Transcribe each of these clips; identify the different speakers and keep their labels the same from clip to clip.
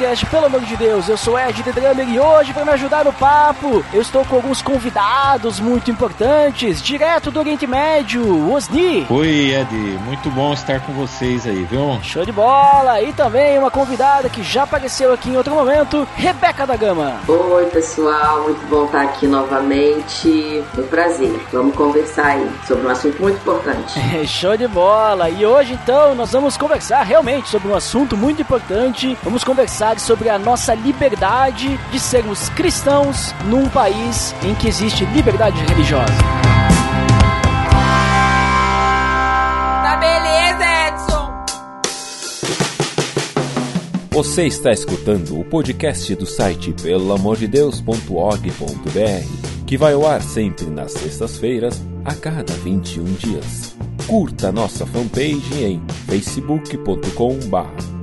Speaker 1: Podcast, pelo amor de Deus, eu sou Ed The Drummer e hoje para me ajudar no papo, eu estou com alguns convidados muito importantes, direto do Oriente Médio, Osni.
Speaker 2: Oi, Ed, muito bom estar com vocês aí, viu?
Speaker 1: Show de bola! E também uma convidada que já apareceu aqui em outro momento, Rebeca da Gama.
Speaker 3: Oi, pessoal, muito bom estar aqui novamente. Um prazer. Vamos conversar aí sobre um assunto muito importante.
Speaker 1: Show de bola! E hoje então nós vamos conversar realmente sobre um assunto muito importante. Vamos conversar sobre a nossa liberdade de sermos cristãos num país em que existe liberdade religiosa.
Speaker 4: Tá beleza, Edson!
Speaker 5: Você está escutando o podcast do site pelamordedeus.org.br, que vai ao ar sempre nas sextas-feiras, a cada 21 dias. Curta nossa fanpage em facebook.com.br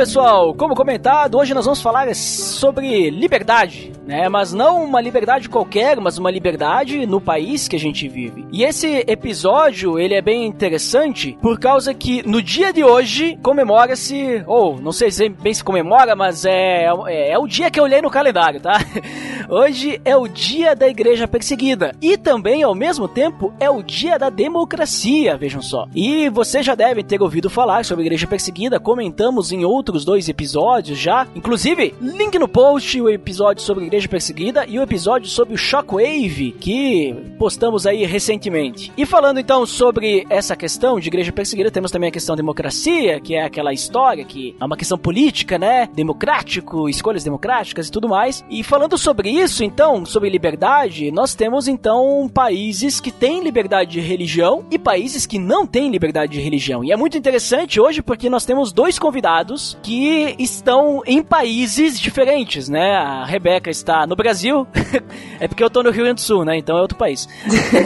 Speaker 1: pessoal, como comentado, hoje nós vamos falar sobre liberdade, né? Mas não uma liberdade qualquer, mas uma liberdade no país que a gente vive. E esse episódio, ele é bem interessante por causa que no dia de hoje comemora-se, ou não sei se bem se comemora, mas é, é, é o dia que eu olhei no calendário, tá? Hoje é o dia da igreja perseguida e também, ao mesmo tempo, é o dia da democracia, vejam só. E vocês já devem ter ouvido falar sobre a igreja perseguida, comentamos em outros dois episódios já. Inclusive, link no post, o episódio sobre a igreja perseguida e o episódio sobre o Shockwave, que postamos aí recentemente. E falando então sobre essa questão de igreja perseguida, temos também a questão democracia, que é aquela história que é uma questão política, né? Democrático, escolhas democráticas e tudo mais. E falando sobre isso, então, sobre liberdade, nós temos então países que têm liberdade de religião e países que não têm liberdade de religião. E é muito interessante hoje porque nós temos dois convidados que estão em países diferentes, né? A Rebeca está no Brasil, é porque eu tô no Rio Grande do Sul, né? Então é outro país.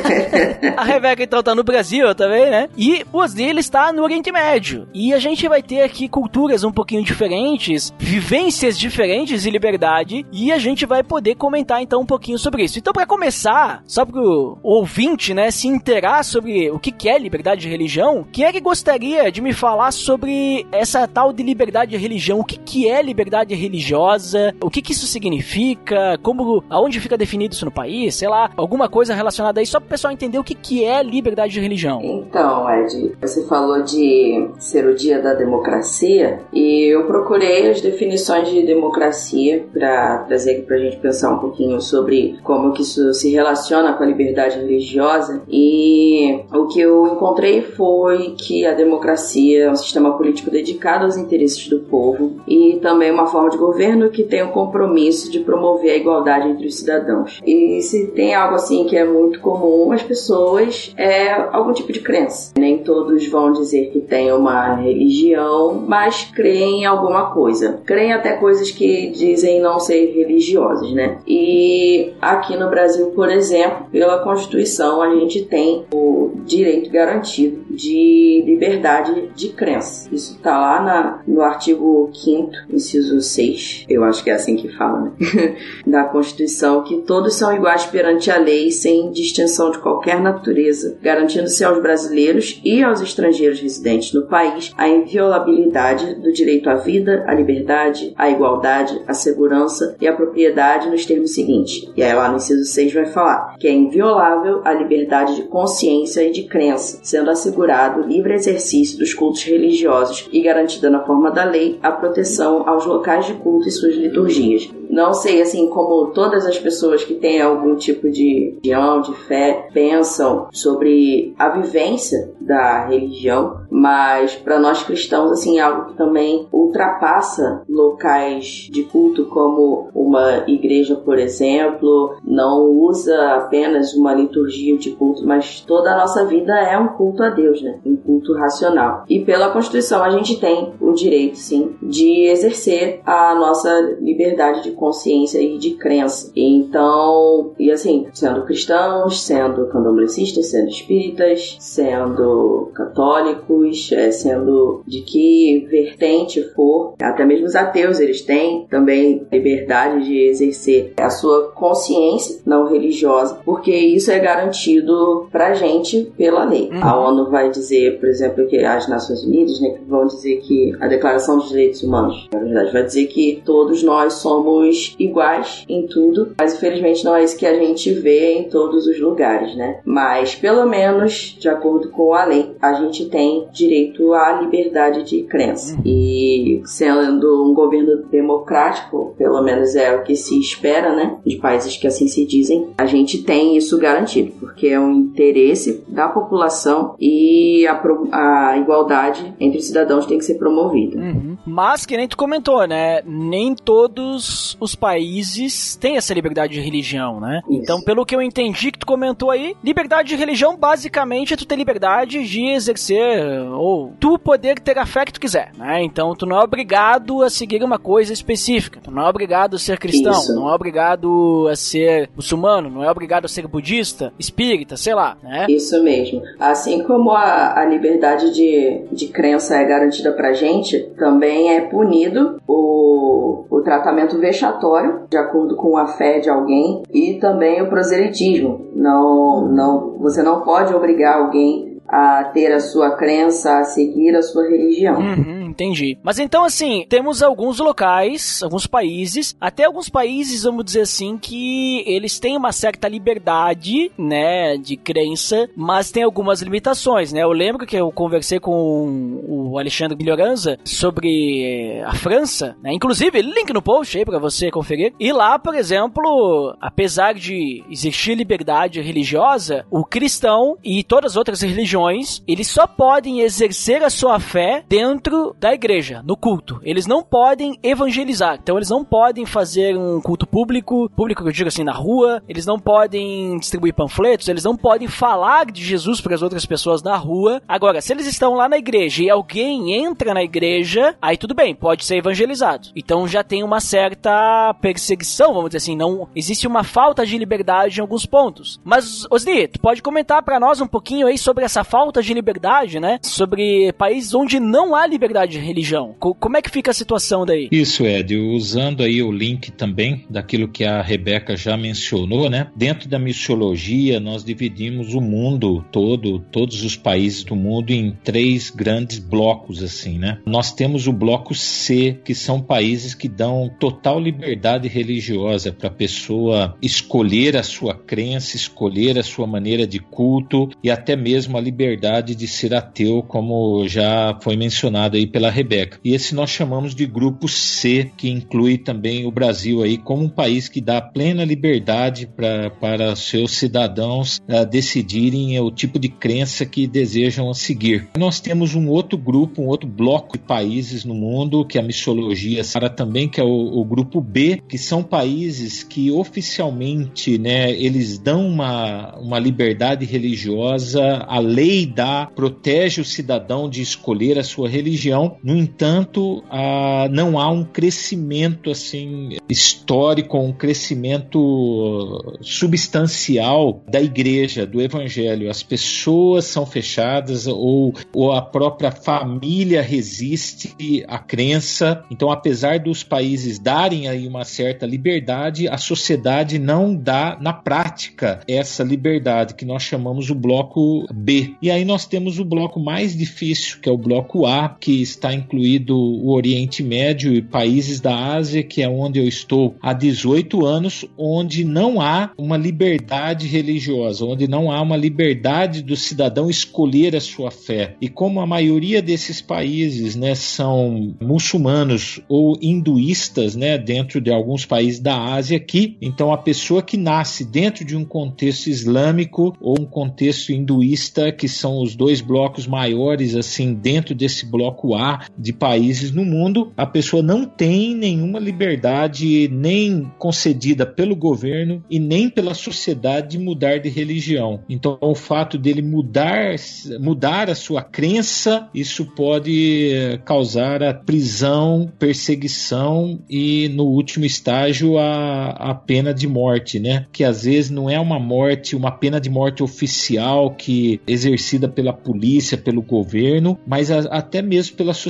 Speaker 1: a Rebeca então tá no Brasil também, né? E o Osni ele está no Oriente Médio. E a gente vai ter aqui culturas um pouquinho diferentes, vivências diferentes de liberdade e a gente vai poder comentar então um pouquinho sobre isso. Então para começar, só pro ouvinte, né, se inteirar sobre o que é liberdade de religião, quem é que gostaria de me falar sobre essa tal de liberdade de religião? O que que é liberdade religiosa? O que que isso significa? Como, aonde fica definido isso no país? Sei lá, alguma coisa relacionada a isso, só pro pessoal entender o que que é liberdade de religião.
Speaker 3: Então, Ed, você falou de ser o dia da democracia e eu procurei as definições de democracia para trazer aqui pra gente pensar um pouquinho sobre como que isso se relaciona com a liberdade religiosa e o que eu encontrei foi que a democracia é um sistema político dedicado aos interesses do povo e também uma forma de governo que tem o compromisso de promover a igualdade entre os cidadãos. E se tem algo assim que é muito comum às pessoas é algum tipo de crença. Nem todos vão dizer que tem uma religião, mas creem em alguma coisa. Creem até coisas que dizem não ser religiosas, né? E aqui no Brasil, por exemplo, pela Constituição, a gente tem o direito garantido de liberdade de crença. Isso tá lá na, no artigo 5 inciso 6, eu acho que é assim que fala, né? da Constituição, que todos são iguais perante a lei, sem distinção de qualquer natureza, garantindo-se aos brasileiros e aos estrangeiros residentes no país a inviolabilidade do direito à vida, à liberdade, à igualdade, à segurança e à propriedade nos termos seguintes. E aí lá no inciso 6 vai falar que é inviolável a liberdade de consciência e de crença, sendo assegurado o livre exercício dos cultos religiosos e garantida na forma da lei a proteção aos locais de culto e suas liturgias. Não sei, assim, como todas as pessoas que têm algum tipo de religião, de fé, pensam sobre a vivência da religião, mas para nós cristãos, assim, é algo que também ultrapassa locais de culto como uma igreja, por exemplo, não usa apenas uma liturgia de culto, mas toda a nossa vida é um culto a Deus, né? Um culto racional. E pela Constituição a gente tem o direito, sim, de exercer a nossa liberdade de consciência e de crença. Então, e assim, sendo cristãos, sendo candomblecistas, sendo espíritas, sendo católicos, é, sendo de que vertente for, até mesmo os ateus, eles têm também liberdade de exercer a sua consciência não religiosa, porque isso é garantido pra gente pela lei. Uhum. A ONU vai dizer, por exemplo, que as Nações Unidas, né, que vão dizer que a Declaração dos Direitos Humanos, na verdade, vai dizer que todos nós somos iguais em tudo, mas infelizmente não é isso que a gente vê em todos os lugares, né? Mas pelo menos, de acordo com a lei, a gente tem direito à liberdade de crença. Uhum. E sendo um governo democrático, pelo menos é o que se espera, né? De países que assim se dizem, a gente tem isso garantido, porque é um interesse da população e a, a igualdade entre cidadãos tem que ser promovida.
Speaker 1: Uhum. Mas, que nem tu comentou, né? Nem todos os países têm essa liberdade de religião, né? Isso. Então, pelo que eu entendi que tu comentou aí, liberdade de religião basicamente é tu ter liberdade de exercer ou tu poder ter a fé que tu quiser, né? Então, tu não é obrigado a seguir uma coisa específica. Tu não é obrigado a ser cristão, Isso. não é obrigado a ser muçulmano, não é obrigado a ser budista, espírita, sei lá, né?
Speaker 3: Isso mesmo. Assim como a, a liberdade de, de crença é garantida pra gente, também é punido o, o tratamento vexatório, de acordo com a fé de alguém, e também o proselitismo. Não, não, você não pode obrigar alguém a ter a sua crença, a seguir a sua religião.
Speaker 1: Uhum entendi. Mas então, assim, temos alguns locais, alguns países, até alguns países, vamos dizer assim, que eles têm uma certa liberdade, né, de crença, mas tem algumas limitações, né? Eu lembro que eu conversei com o Alexandre Milhoranza sobre a França, né? Inclusive, link no post aí pra você conferir. E lá, por exemplo, apesar de existir liberdade religiosa, o cristão e todas as outras religiões, eles só podem exercer a sua fé dentro da igreja, no culto. Eles não podem evangelizar. Então eles não podem fazer um culto público, público que eu digo assim, na rua. Eles não podem distribuir panfletos, eles não podem falar de Jesus para as outras pessoas na rua. Agora, se eles estão lá na igreja e alguém entra na igreja, aí tudo bem, pode ser evangelizado. Então já tem uma certa perseguição, vamos dizer assim, não existe uma falta de liberdade em alguns pontos. Mas, Osni, tu pode comentar para nós um pouquinho aí sobre essa falta de liberdade, né? Sobre países onde não há liberdade de religião. como é que fica a situação daí?
Speaker 2: Isso, Ed, usando aí o link também daquilo que a Rebeca já mencionou, né? Dentro da missiologia, nós dividimos o mundo todo, todos os países do mundo em três grandes blocos assim, né? Nós temos o bloco C, que são países que dão total liberdade religiosa para a pessoa escolher a sua crença, escolher a sua maneira de culto e até mesmo a liberdade de ser ateu, como já foi mencionado aí pela pela Rebeca. E esse nós chamamos de grupo C, que inclui também o Brasil aí como um país que dá plena liberdade pra, para seus cidadãos decidirem o tipo de crença que desejam seguir. Nós temos um outro grupo, um outro bloco de países no mundo, que é a missiologia para também, que é o, o grupo B, que são países que oficialmente né, eles dão uma, uma liberdade religiosa, a lei dá, protege o cidadão de escolher a sua religião, no entanto, ah, não há um crescimento assim histórico, um crescimento substancial da igreja, do evangelho. As pessoas são fechadas ou, ou a própria família resiste à crença. Então, apesar dos países darem aí uma certa liberdade, a sociedade não dá na prática essa liberdade que nós chamamos o bloco B. E aí nós temos o bloco mais difícil, que é o bloco A, que está está incluído o Oriente Médio e países da Ásia, que é onde eu estou há 18 anos, onde não há uma liberdade religiosa, onde não há uma liberdade do cidadão escolher a sua fé. E como a maioria desses países né, são muçulmanos ou hinduístas, né, dentro de alguns países da Ásia aqui, então a pessoa que nasce dentro de um contexto islâmico ou um contexto hinduísta, que são os dois blocos maiores assim dentro desse bloco A de países no mundo, a pessoa não tem nenhuma liberdade nem concedida pelo governo e nem pela sociedade de mudar de religião. Então, o fato dele mudar mudar a sua crença, isso pode eh, causar a prisão, perseguição e no último estágio a, a pena de morte, né? Que às vezes não é uma morte, uma pena de morte oficial que exercida pela polícia, pelo governo, mas a, até mesmo pela sociedade,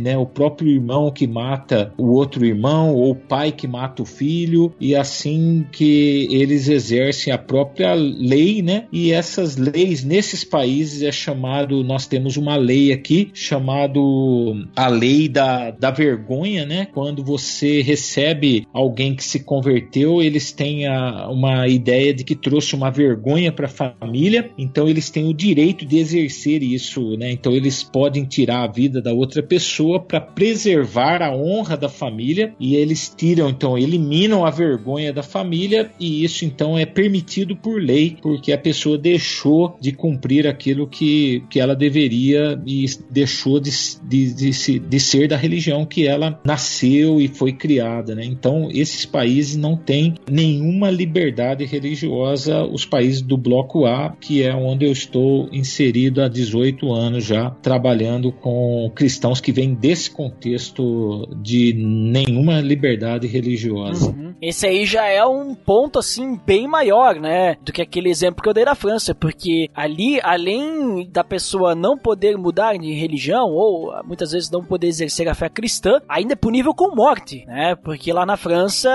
Speaker 2: né? O próprio irmão que mata o outro irmão, ou o pai que mata o filho, e assim que eles exercem a própria lei, né? E essas leis nesses países é chamado, nós temos uma lei aqui chamado a lei da, da vergonha, né? Quando você recebe alguém que se converteu, eles têm a, uma ideia de que trouxe uma vergonha para a família, então eles têm o direito de exercer isso, né? Então eles podem tirar a vida da outra pessoa para preservar a honra da família e eles tiram, então eliminam a vergonha da família e isso então é permitido por lei porque a pessoa deixou de cumprir aquilo que, que ela deveria e deixou de, de, de, de ser da religião que ela nasceu e foi criada, né? Então esses países não têm nenhuma liberdade religiosa, os países do bloco A, que é onde eu estou inserido há 18 anos já trabalhando com cristãos que vêm desse contexto de nenhuma liberdade religiosa.
Speaker 1: Uhum. Esse aí já é um ponto assim bem maior, né, do que aquele exemplo que eu dei da França, porque ali, além da pessoa não poder mudar de religião ou muitas vezes não poder exercer a fé cristã, ainda é punível com morte, né? Porque lá na França,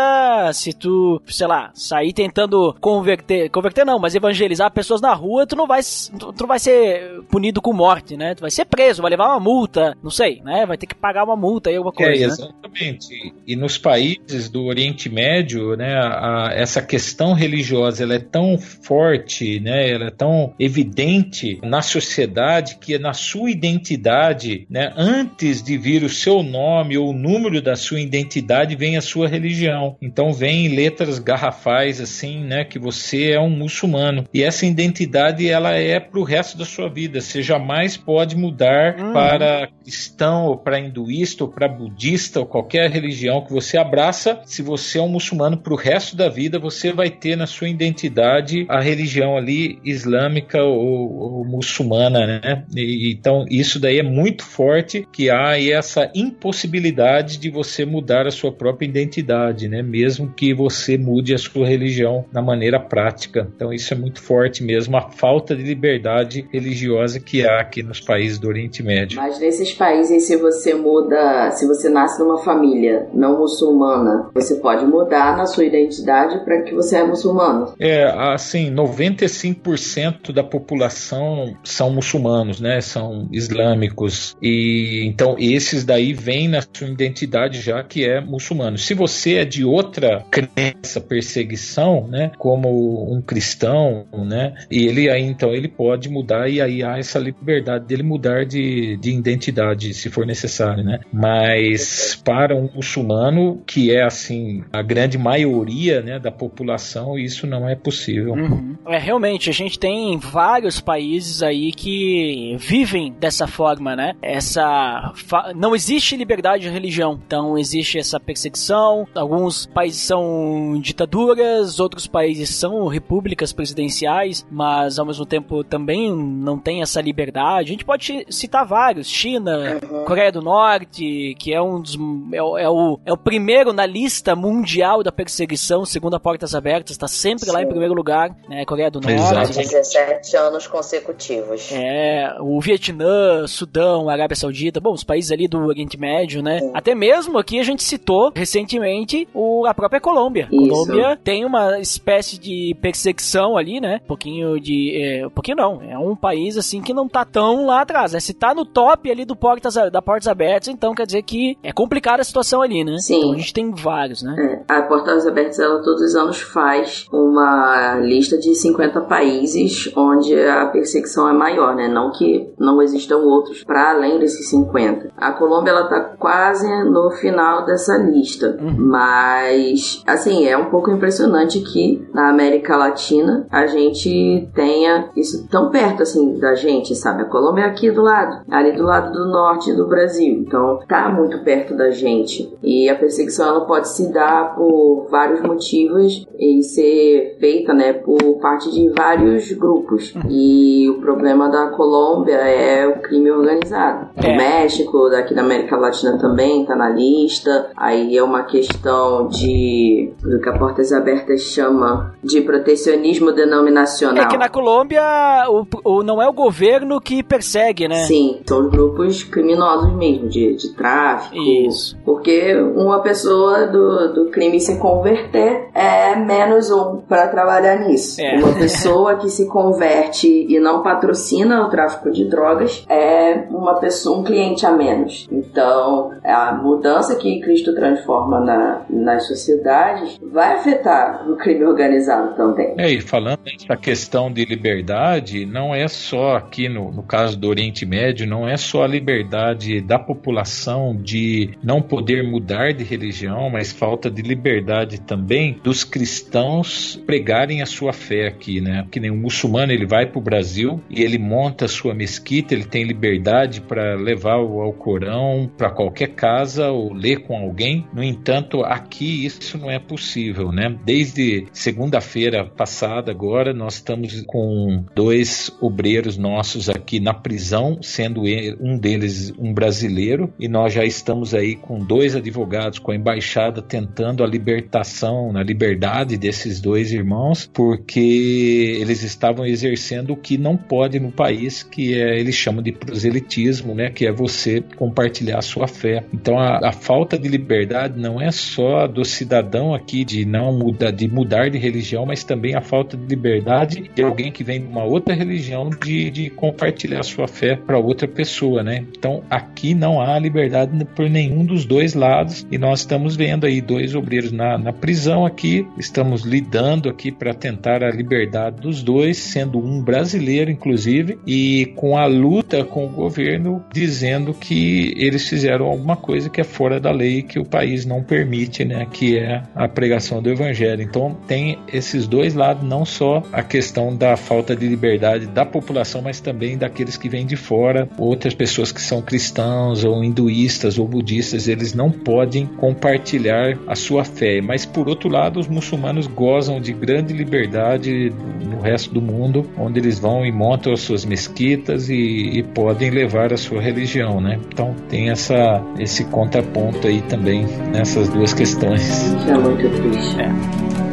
Speaker 1: se tu, sei lá, sair tentando converter, converter não, mas evangelizar pessoas na rua, tu não vai, tu não vai ser punido com morte, né? Tu vai ser preso, vai levar uma multa, não sei, né? Vai ter que pagar uma multa aí, alguma coisa. É,
Speaker 2: exatamente. Né? E nos países do Oriente Médio, né, a, a, essa questão religiosa ela é tão forte, né? Ela é tão evidente na sociedade que na sua identidade, né, antes de vir o seu nome ou o número da sua identidade, vem a sua religião. Então vem letras garrafais assim, né, que você é um muçulmano. E essa identidade ela é para o resto da sua vida. Você jamais pode mudar uhum. para cristão ou para hinduísta ou para budista ou qualquer religião que você abraça. Se você é um muçulmano para o resto da vida, você vai ter na sua identidade a religião ali islâmica ou, ou muçulmana, né? E, então isso daí é muito forte que há essa impossibilidade de você mudar a sua própria identidade, né? Mesmo que você mude a sua religião na maneira prática. Então isso é muito forte mesmo, a falta de liberdade religiosa que há aqui nos países do Oriente Médio.
Speaker 3: Mas nesses países, se você muda, se você nasce numa família não muçulmana, você pode mudar na sua identidade para que você é muçulmano.
Speaker 2: É, assim, 95% da população são muçulmanos, né? São islâmicos. E então esses daí vêm na sua identidade já que é muçulmano. Se você é de outra crença, perseguição, né, como um cristão, né, e ele aí então ele pode mudar e aí há essa liberdade dele mudar de, de identidade se for necessário, né? Mas para um muçulmano que é assim a grande maioria, né, da população, isso não é possível.
Speaker 1: Uhum. É realmente a gente tem vários países aí que vivem dessa forma, né? Essa fa... não existe liberdade de religião, então existe essa perseguição. Alguns países são ditaduras, outros países são repúblicas presidenciais, mas ao mesmo tempo também não tem essa liberdade. A gente pode citar vários: China, uhum. Coreia do Norte, que é um dos é, é, o, é o primeiro na lista mundial da perseguição, segundo a Portas Abertas, está sempre Sim. lá em primeiro lugar, né? Coreia do Norte.
Speaker 3: Exato. 17 anos consecutivos.
Speaker 1: É, o Vietnã, Sudão, Arábia Saudita, bom, os países ali do Oriente Médio, né? Sim. Até mesmo aqui a gente citou recentemente o, a própria Colômbia. Isso. Colômbia tem uma espécie de perseguição ali, né? Um pouquinho de. É, um pouquinho não. É um país assim que não tá tão lá atrás. Né? Se tá no top ali do, portas, dá portas abertas, então quer dizer que é complicada a situação ali, né?
Speaker 3: Sim.
Speaker 1: Então a gente tem vários, né?
Speaker 3: É, a Portas Abertas, ela todos os anos faz uma lista de 50 países onde a perseguição é maior, né? Não que não existam outros para além desses 50. A Colômbia, ela tá quase no final dessa lista, mas, assim, é um pouco impressionante que na América Latina a gente tenha isso tão perto, assim, da gente, sabe? A Colômbia é aqui do lado, ali do lado do norte do Brasil, então tá muito perto da gente. E a perseguição, ela pode se dar por vários motivos e ser feita, né, por parte de vários grupos. E o problema da Colômbia é o crime organizado.
Speaker 1: É.
Speaker 3: O México, daqui da América Latina também tá na lista. Aí é uma questão de do que a Portas Abertas chama de protecionismo denominacional.
Speaker 1: É que na Colômbia o, o- não é o governo que persegue, né?
Speaker 3: Sim, são os grupos criminosos mesmo, de, de tráfico.
Speaker 1: Isso.
Speaker 3: Porque uma pessoa do, do crime se converter é menos um para trabalhar nisso.
Speaker 1: É.
Speaker 3: Uma pessoa que se converte e não patrocina o tráfico de drogas é uma pessoa, um cliente a menos. Então, a mudança que Cristo transforma na, nas sociedades vai afetar o crime organizado também.
Speaker 2: É, e falando nessa questão de liberdade, não é só aqui no, no caso do Oriente Médio, não é só a liberdade da população de não poder mudar de religião, mas falta de liberdade também dos cristãos pregarem a sua fé aqui, né? Que nem um muçulmano, ele vai para o Brasil e ele monta a sua mesquita, ele tem liberdade para levar o Alcorão para qualquer casa ou ler com alguém. No entanto, aqui isso não é possível, né? Desde segunda-feira passada agora nós estamos com dois obreiros nossos aqui na prisão, sendo um deles um brasileiro, e nós já estamos aí com dois advogados com a embaixada tentando a libertação, na liberdade desses dois irmãos, porque eles estavam exercendo o que não pode no país, que é eles chamam de proselitismo, né, que é você compartilhar a sua fé. Então a, a falta de liberdade não é só do cidadão aqui de não mudar, de mudar de religião, mas também a falta de liberdade de alguém que vem de uma outra religião de, de compartilhar a sua fé para outra pessoa, né? Então aqui não há liberdade por nenhum dos dois lados e nós estamos vendo aí dois obreiros na, na prisão aqui, estamos lidando aqui para tentar a liberdade dos dois, sendo um brasileiro inclusive e com a luta com o governo dizendo que eles fizeram alguma coisa que é fora da lei que o país não permite, né? Que é a pregação do evangelho. Então tem esses dois lados, não só a questão da falta de liberdade da população, mas também daqueles que vêm de fora, outras pessoas que são cristãos ou hinduístas ou budistas, eles não podem compartilhar a sua fé. Mas por outro lado, os muçulmanos gozam de grande liberdade no resto do mundo, onde eles vão e montam as suas mesquitas e, e podem levar a sua religião, né? Então tem essa esse contraponto aí também nessas duas questões.
Speaker 3: Isso é muito triste.
Speaker 1: Então,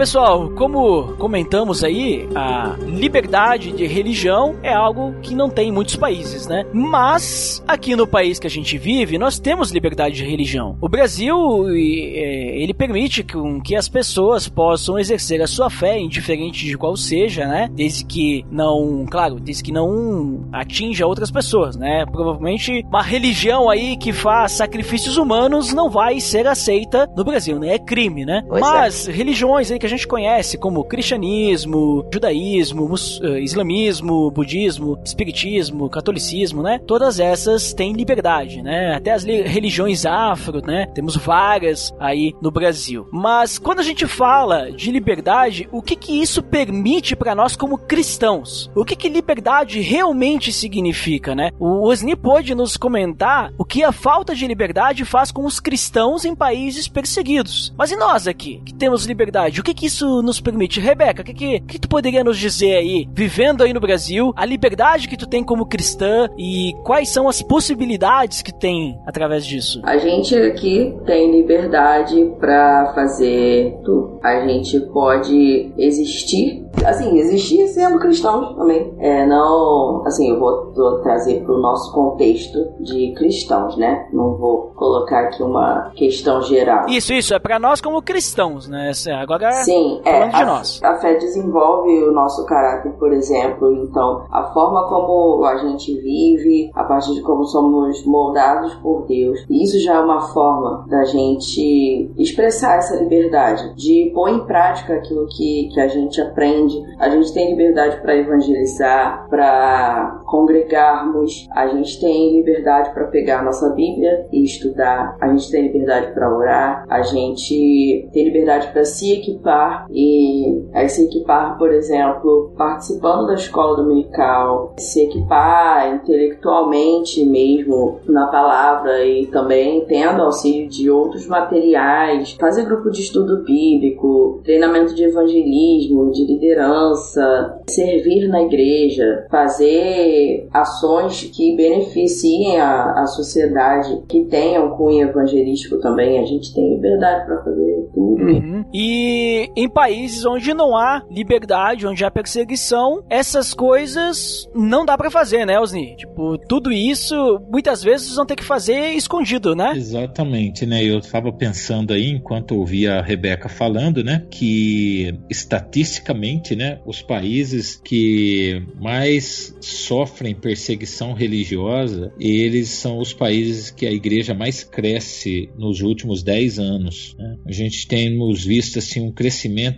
Speaker 1: pessoal, como comentamos aí, a liberdade de religião é algo que não tem em muitos países, né? Mas aqui no país que a gente vive, nós temos liberdade de religião. O Brasil, é, ele permite que as pessoas possam exercer a sua fé, indiferente de qual seja, né? Desde que não, claro, desde que não atinja outras pessoas, né? Provavelmente uma religião aí que faz sacrifícios humanos não vai ser aceita no Brasil, né? É crime, né?
Speaker 3: Pois é.
Speaker 1: Mas religiões aí que a gente conhece, como cristianismo, judaísmo, eh, islamismo, budismo, espiritismo, catolicismo, né? Todas essas têm liberdade, né? Até as li- religiões afro, né? Temos várias aí no Brasil. Mas quando a gente fala de liberdade, o que que isso permite para nós como cristãos? O que que liberdade realmente significa, né? O Osni pôde nos comentar o que a falta de liberdade faz com os cristãos em países perseguidos. Mas e nós aqui, que temos liberdade. O que que isso nos permite? Rebeca, o que que, que tu poderia nos dizer aí, vivendo aí no Brasil, a liberdade que tu tem como cristã e quais são as possibilidades que tem através disso?
Speaker 3: A gente aqui tem liberdade para fazer tudo. A gente pode existir, assim, existir sendo cristãos também. É, não, assim, eu vou, vou trazer para o nosso contexto de cristãos, né? Não vou colocar aqui uma questão geral.
Speaker 1: Isso, isso, é para nós como cristãos, né? Agora,
Speaker 3: Sim, é,
Speaker 1: falando de
Speaker 3: a,
Speaker 1: nós.
Speaker 3: a fé desenvolve o nosso caráter, por exemplo. Então, a forma como a gente vive, a partir de como somos moldados por Deus, isso já é uma forma da gente expressar essa liberdade, de pôr em prática aquilo que, que a gente aprende. A gente tem liberdade para evangelizar, para congregarmos, a gente tem liberdade para pegar a nossa Bíblia e estudar, a gente tem liberdade para orar, a gente tem liberdade para se equipar e aí se equipar, por exemplo, participando da escola dominical, se equipar intelectualmente mesmo na palavra e também tendo auxílio de outros materiais, fazer grupo de estudo bíblico, treinamento de evangelismo, de liderança, servir na igreja, fazer ações que beneficiem a, a sociedade, que tenham cunho evangelístico também. A gente tem liberdade para fazer tudo.
Speaker 1: Uhum. E em países onde não há liberdade, onde há perseguição, essas coisas não dá para fazer, né, Osni? Tipo, tudo isso muitas vezes vão ter que fazer escondido, né?
Speaker 2: Exatamente, né? Eu estava pensando aí, enquanto ouvia a Rebeca falando, né, que estatisticamente, né, os países que mais sofrem perseguição religiosa, eles são os países que a igreja mais cresce nos últimos 10 anos. Né? A gente temos visto assim um crescimento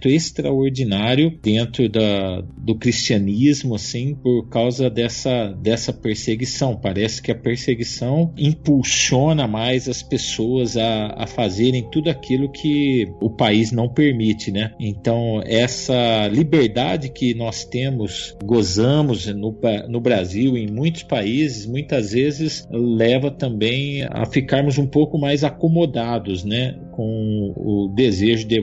Speaker 2: extraordinário dentro da, do cristianismo, assim, por causa dessa, dessa perseguição. Parece que a perseguição impulsiona mais as pessoas a, a fazerem tudo aquilo que o país não permite, né? Então, essa liberdade que nós temos, gozamos no, no Brasil, em muitos países, muitas vezes leva também a ficarmos um pouco mais acomodados, né? Com o desejo de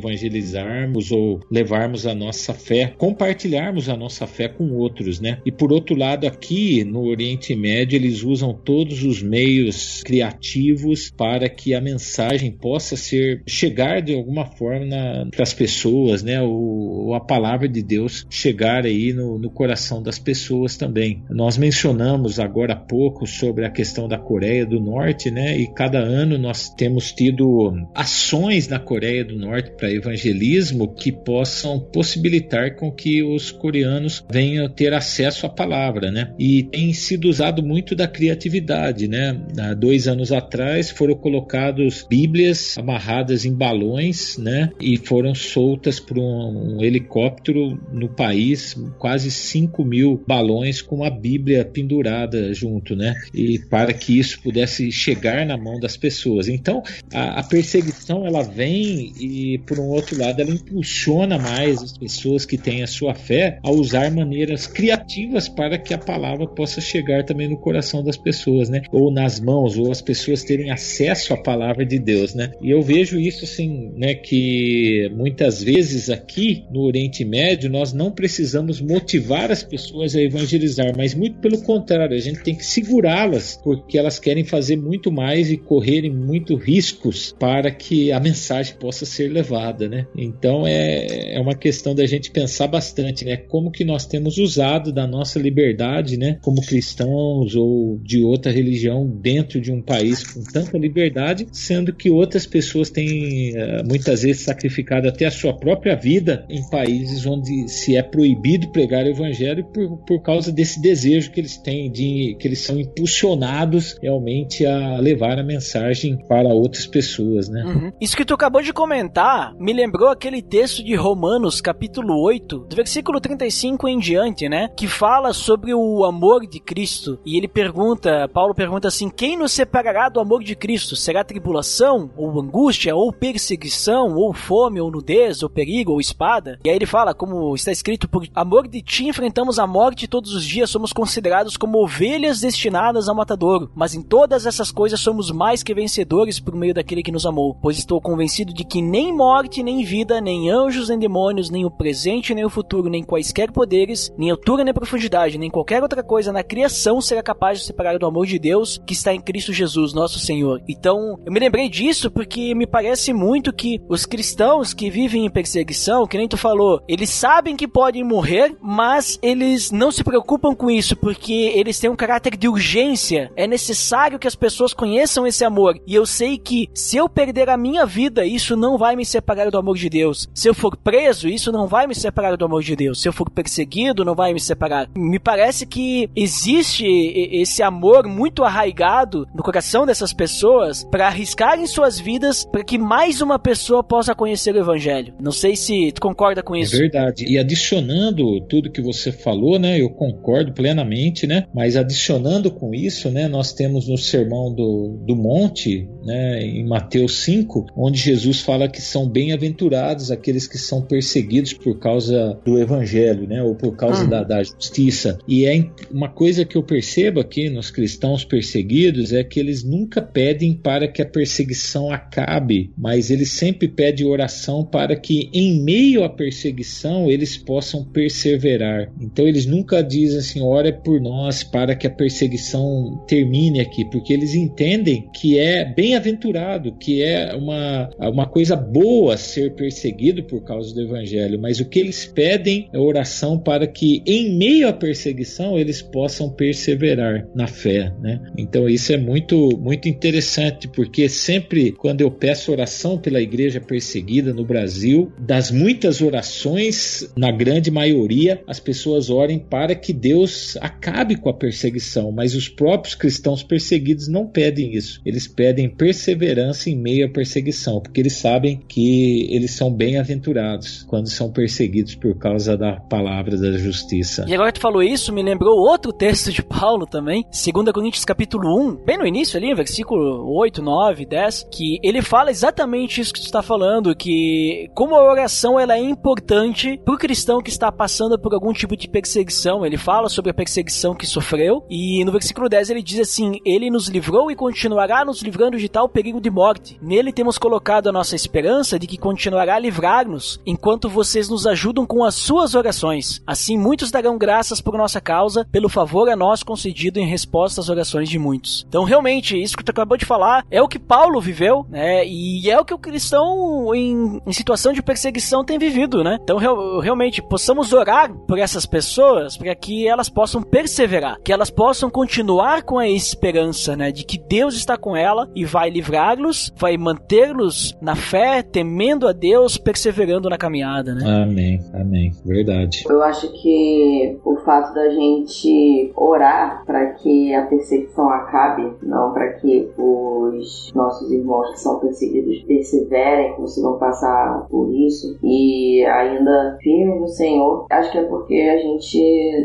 Speaker 2: ou levarmos a nossa fé, compartilharmos a nossa fé com outros, né? E por outro lado, aqui no Oriente Médio, eles usam todos os meios criativos para que a mensagem possa ser chegar de alguma forma para as pessoas, né? Ou, ou, a palavra de Deus chegar aí no, no coração das pessoas também. Nós mencionamos agora há pouco sobre a questão da Coreia do Norte, né? E cada ano nós temos tido ações na Coreia do Norte para evangelismo que possam possibilitar com que os coreanos venham ter acesso à palavra, né? E tem sido usado muito da criatividade, né? Há dois anos atrás foram colocados Bíblias amarradas em balões, né? E foram soltas por um, um helicóptero no país, quase 5 mil balões com a Bíblia pendurada junto, né? E para que isso pudesse chegar na mão das pessoas. Então, a, a perseguição ela vem e, por um outro lado, ela impulsiona mais as pessoas que têm a sua fé a usar maneiras criativas para que a palavra possa chegar também no coração das pessoas, né? Ou nas mãos, ou as pessoas terem acesso à palavra de Deus, né? E eu vejo isso assim, né? Que muitas vezes aqui no Oriente Médio nós não precisamos motivar as pessoas a evangelizar, mas muito pelo contrário, a gente tem que segurá-las, porque elas querem fazer muito mais e correrem muito riscos para que a mensagem possa ser levada, né? Então é, é uma questão da gente pensar bastante, né? Como que nós temos usado da nossa liberdade, né? Como cristãos ou de outra religião dentro de um país com tanta liberdade, sendo que outras pessoas têm eh, muitas vezes sacrificado até a sua própria vida em países onde se é proibido pregar o evangelho por, por causa desse desejo que eles têm de que eles são impulsionados realmente a levar a mensagem para outras pessoas, né?
Speaker 1: Uhum. Isso que tu acabou de comentar me lembrou aquele texto de Romanos, capítulo 8, do versículo 35 em diante, né? Que fala sobre o amor de Cristo. E ele pergunta, Paulo pergunta assim: quem nos separará do amor de Cristo? Será tribulação, ou angústia, ou perseguição, ou fome, ou nudez, ou perigo, ou espada? E aí ele fala, como está escrito, por amor de ti enfrentamos a morte todos os dias, somos considerados como ovelhas destinadas ao matadouro, mas em todas essas coisas somos mais que vencedores por meio daquele que nos amou, pois estou convencido de que nem morte, nem vida, nem anjos, nem demônios, nem o presente, nem o futuro, nem quaisquer poderes, nem altura, nem profundidade, nem qualquer outra coisa na criação será capaz de separar do amor de Deus que está em Cristo Jesus, nosso Senhor. Então, eu me lembrei disso porque me parece muito que os cristãos que vivem em perseguição, que nem tu falou, eles sabem que podem morrer, mas eles não se preocupam com isso porque eles têm um caráter de urgência. É necessário que as pessoas conheçam esse amor. E eu sei que se eu perder a minha vida, isso não vai me separar do amor de Deus. Se eu for preso, isso não vai me separar do amor de Deus. Se eu for perseguido, não vai me separar. Me parece que existe esse amor muito arraigado no coração dessas pessoas para arriscarem suas vidas para que mais uma pessoa possa conhecer o evangelho. Não sei se tu concorda com isso.
Speaker 2: É verdade. E adicionando tudo que você falou, né, eu concordo plenamente, né? Mas adicionando com isso, né, nós temos no sermão do, do monte, né, em Mateus 5, onde Jesus fala que são bem-aventurados aqueles que são perseguidos por causa do evangelho, né, ou por causa hum. da, da justiça. E é uma coisa que eu percebo aqui nos cristãos perseguidos é que eles nunca pedem para que a perseguição acabe, mas eles sempre pedem oração para que em meio à perseguição eles possam perseverar. Então eles nunca dizem assim, ora por nós para que a perseguição termine aqui, porque eles entendem que é bem-aventurado, que é uma, uma coisa boa ser perseguido por causa do evangelho, mas o que eles pedem é oração para que em meio à perseguição eles possam perseverar na fé, né? Então isso é muito muito interessante porque sempre quando eu peço oração pela igreja perseguida no Brasil, das muitas orações, na grande maioria, as pessoas orem para que Deus acabe com a perseguição, mas os próprios cristãos perseguidos não pedem isso. Eles pedem perseverança em meio à perseguição, porque eles sabem que eles são bem-aventurados quando são perseguidos por causa da palavra da justiça.
Speaker 1: E agora que tu falou isso, me lembrou outro texto de Paulo também, 2 Coríntios capítulo 1, bem no início ali, versículo 8, 9, 10, que ele fala exatamente isso que tu está falando, que como a oração ela é importante para o cristão que está passando por algum tipo de perseguição. Ele fala sobre a perseguição que sofreu e no versículo 10 ele diz assim: Ele nos livrou e continuará nos livrando de tal perigo de morte. Nele temos colocado a nossa esperança de que continuará a livrar-nos enquanto vocês nos ajudam com as suas orações. Assim, muitos darão graças por nossa causa, pelo favor a nós concedido em resposta às orações de muitos. Então, realmente, isso que tu acabou de falar é o que Paulo viveu, né? E é o que o cristão em, em situação de perseguição tem vivido, né? Então, real, realmente, possamos orar por essas pessoas para que elas possam perseverar, que elas possam continuar com a esperança, né? De que Deus está com ela e vai livrá-los, vai mantê-los na fé, temendo a Deus, perseverando na caminhada, né?
Speaker 2: Amém, amém. Verdade.
Speaker 3: Eu acho que o fato da gente orar para que a perseguição acabe, não para que os nossos irmãos que são perseguidos perseverem, consigam passar por isso e ainda firme no Senhor, acho que é porque a gente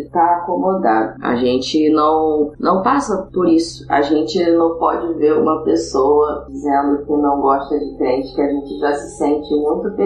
Speaker 3: está acomodado. A gente não, não passa por isso. A gente não pode ver uma pessoa dizendo que não gosta de crente, que a gente já se sente muito perseguido.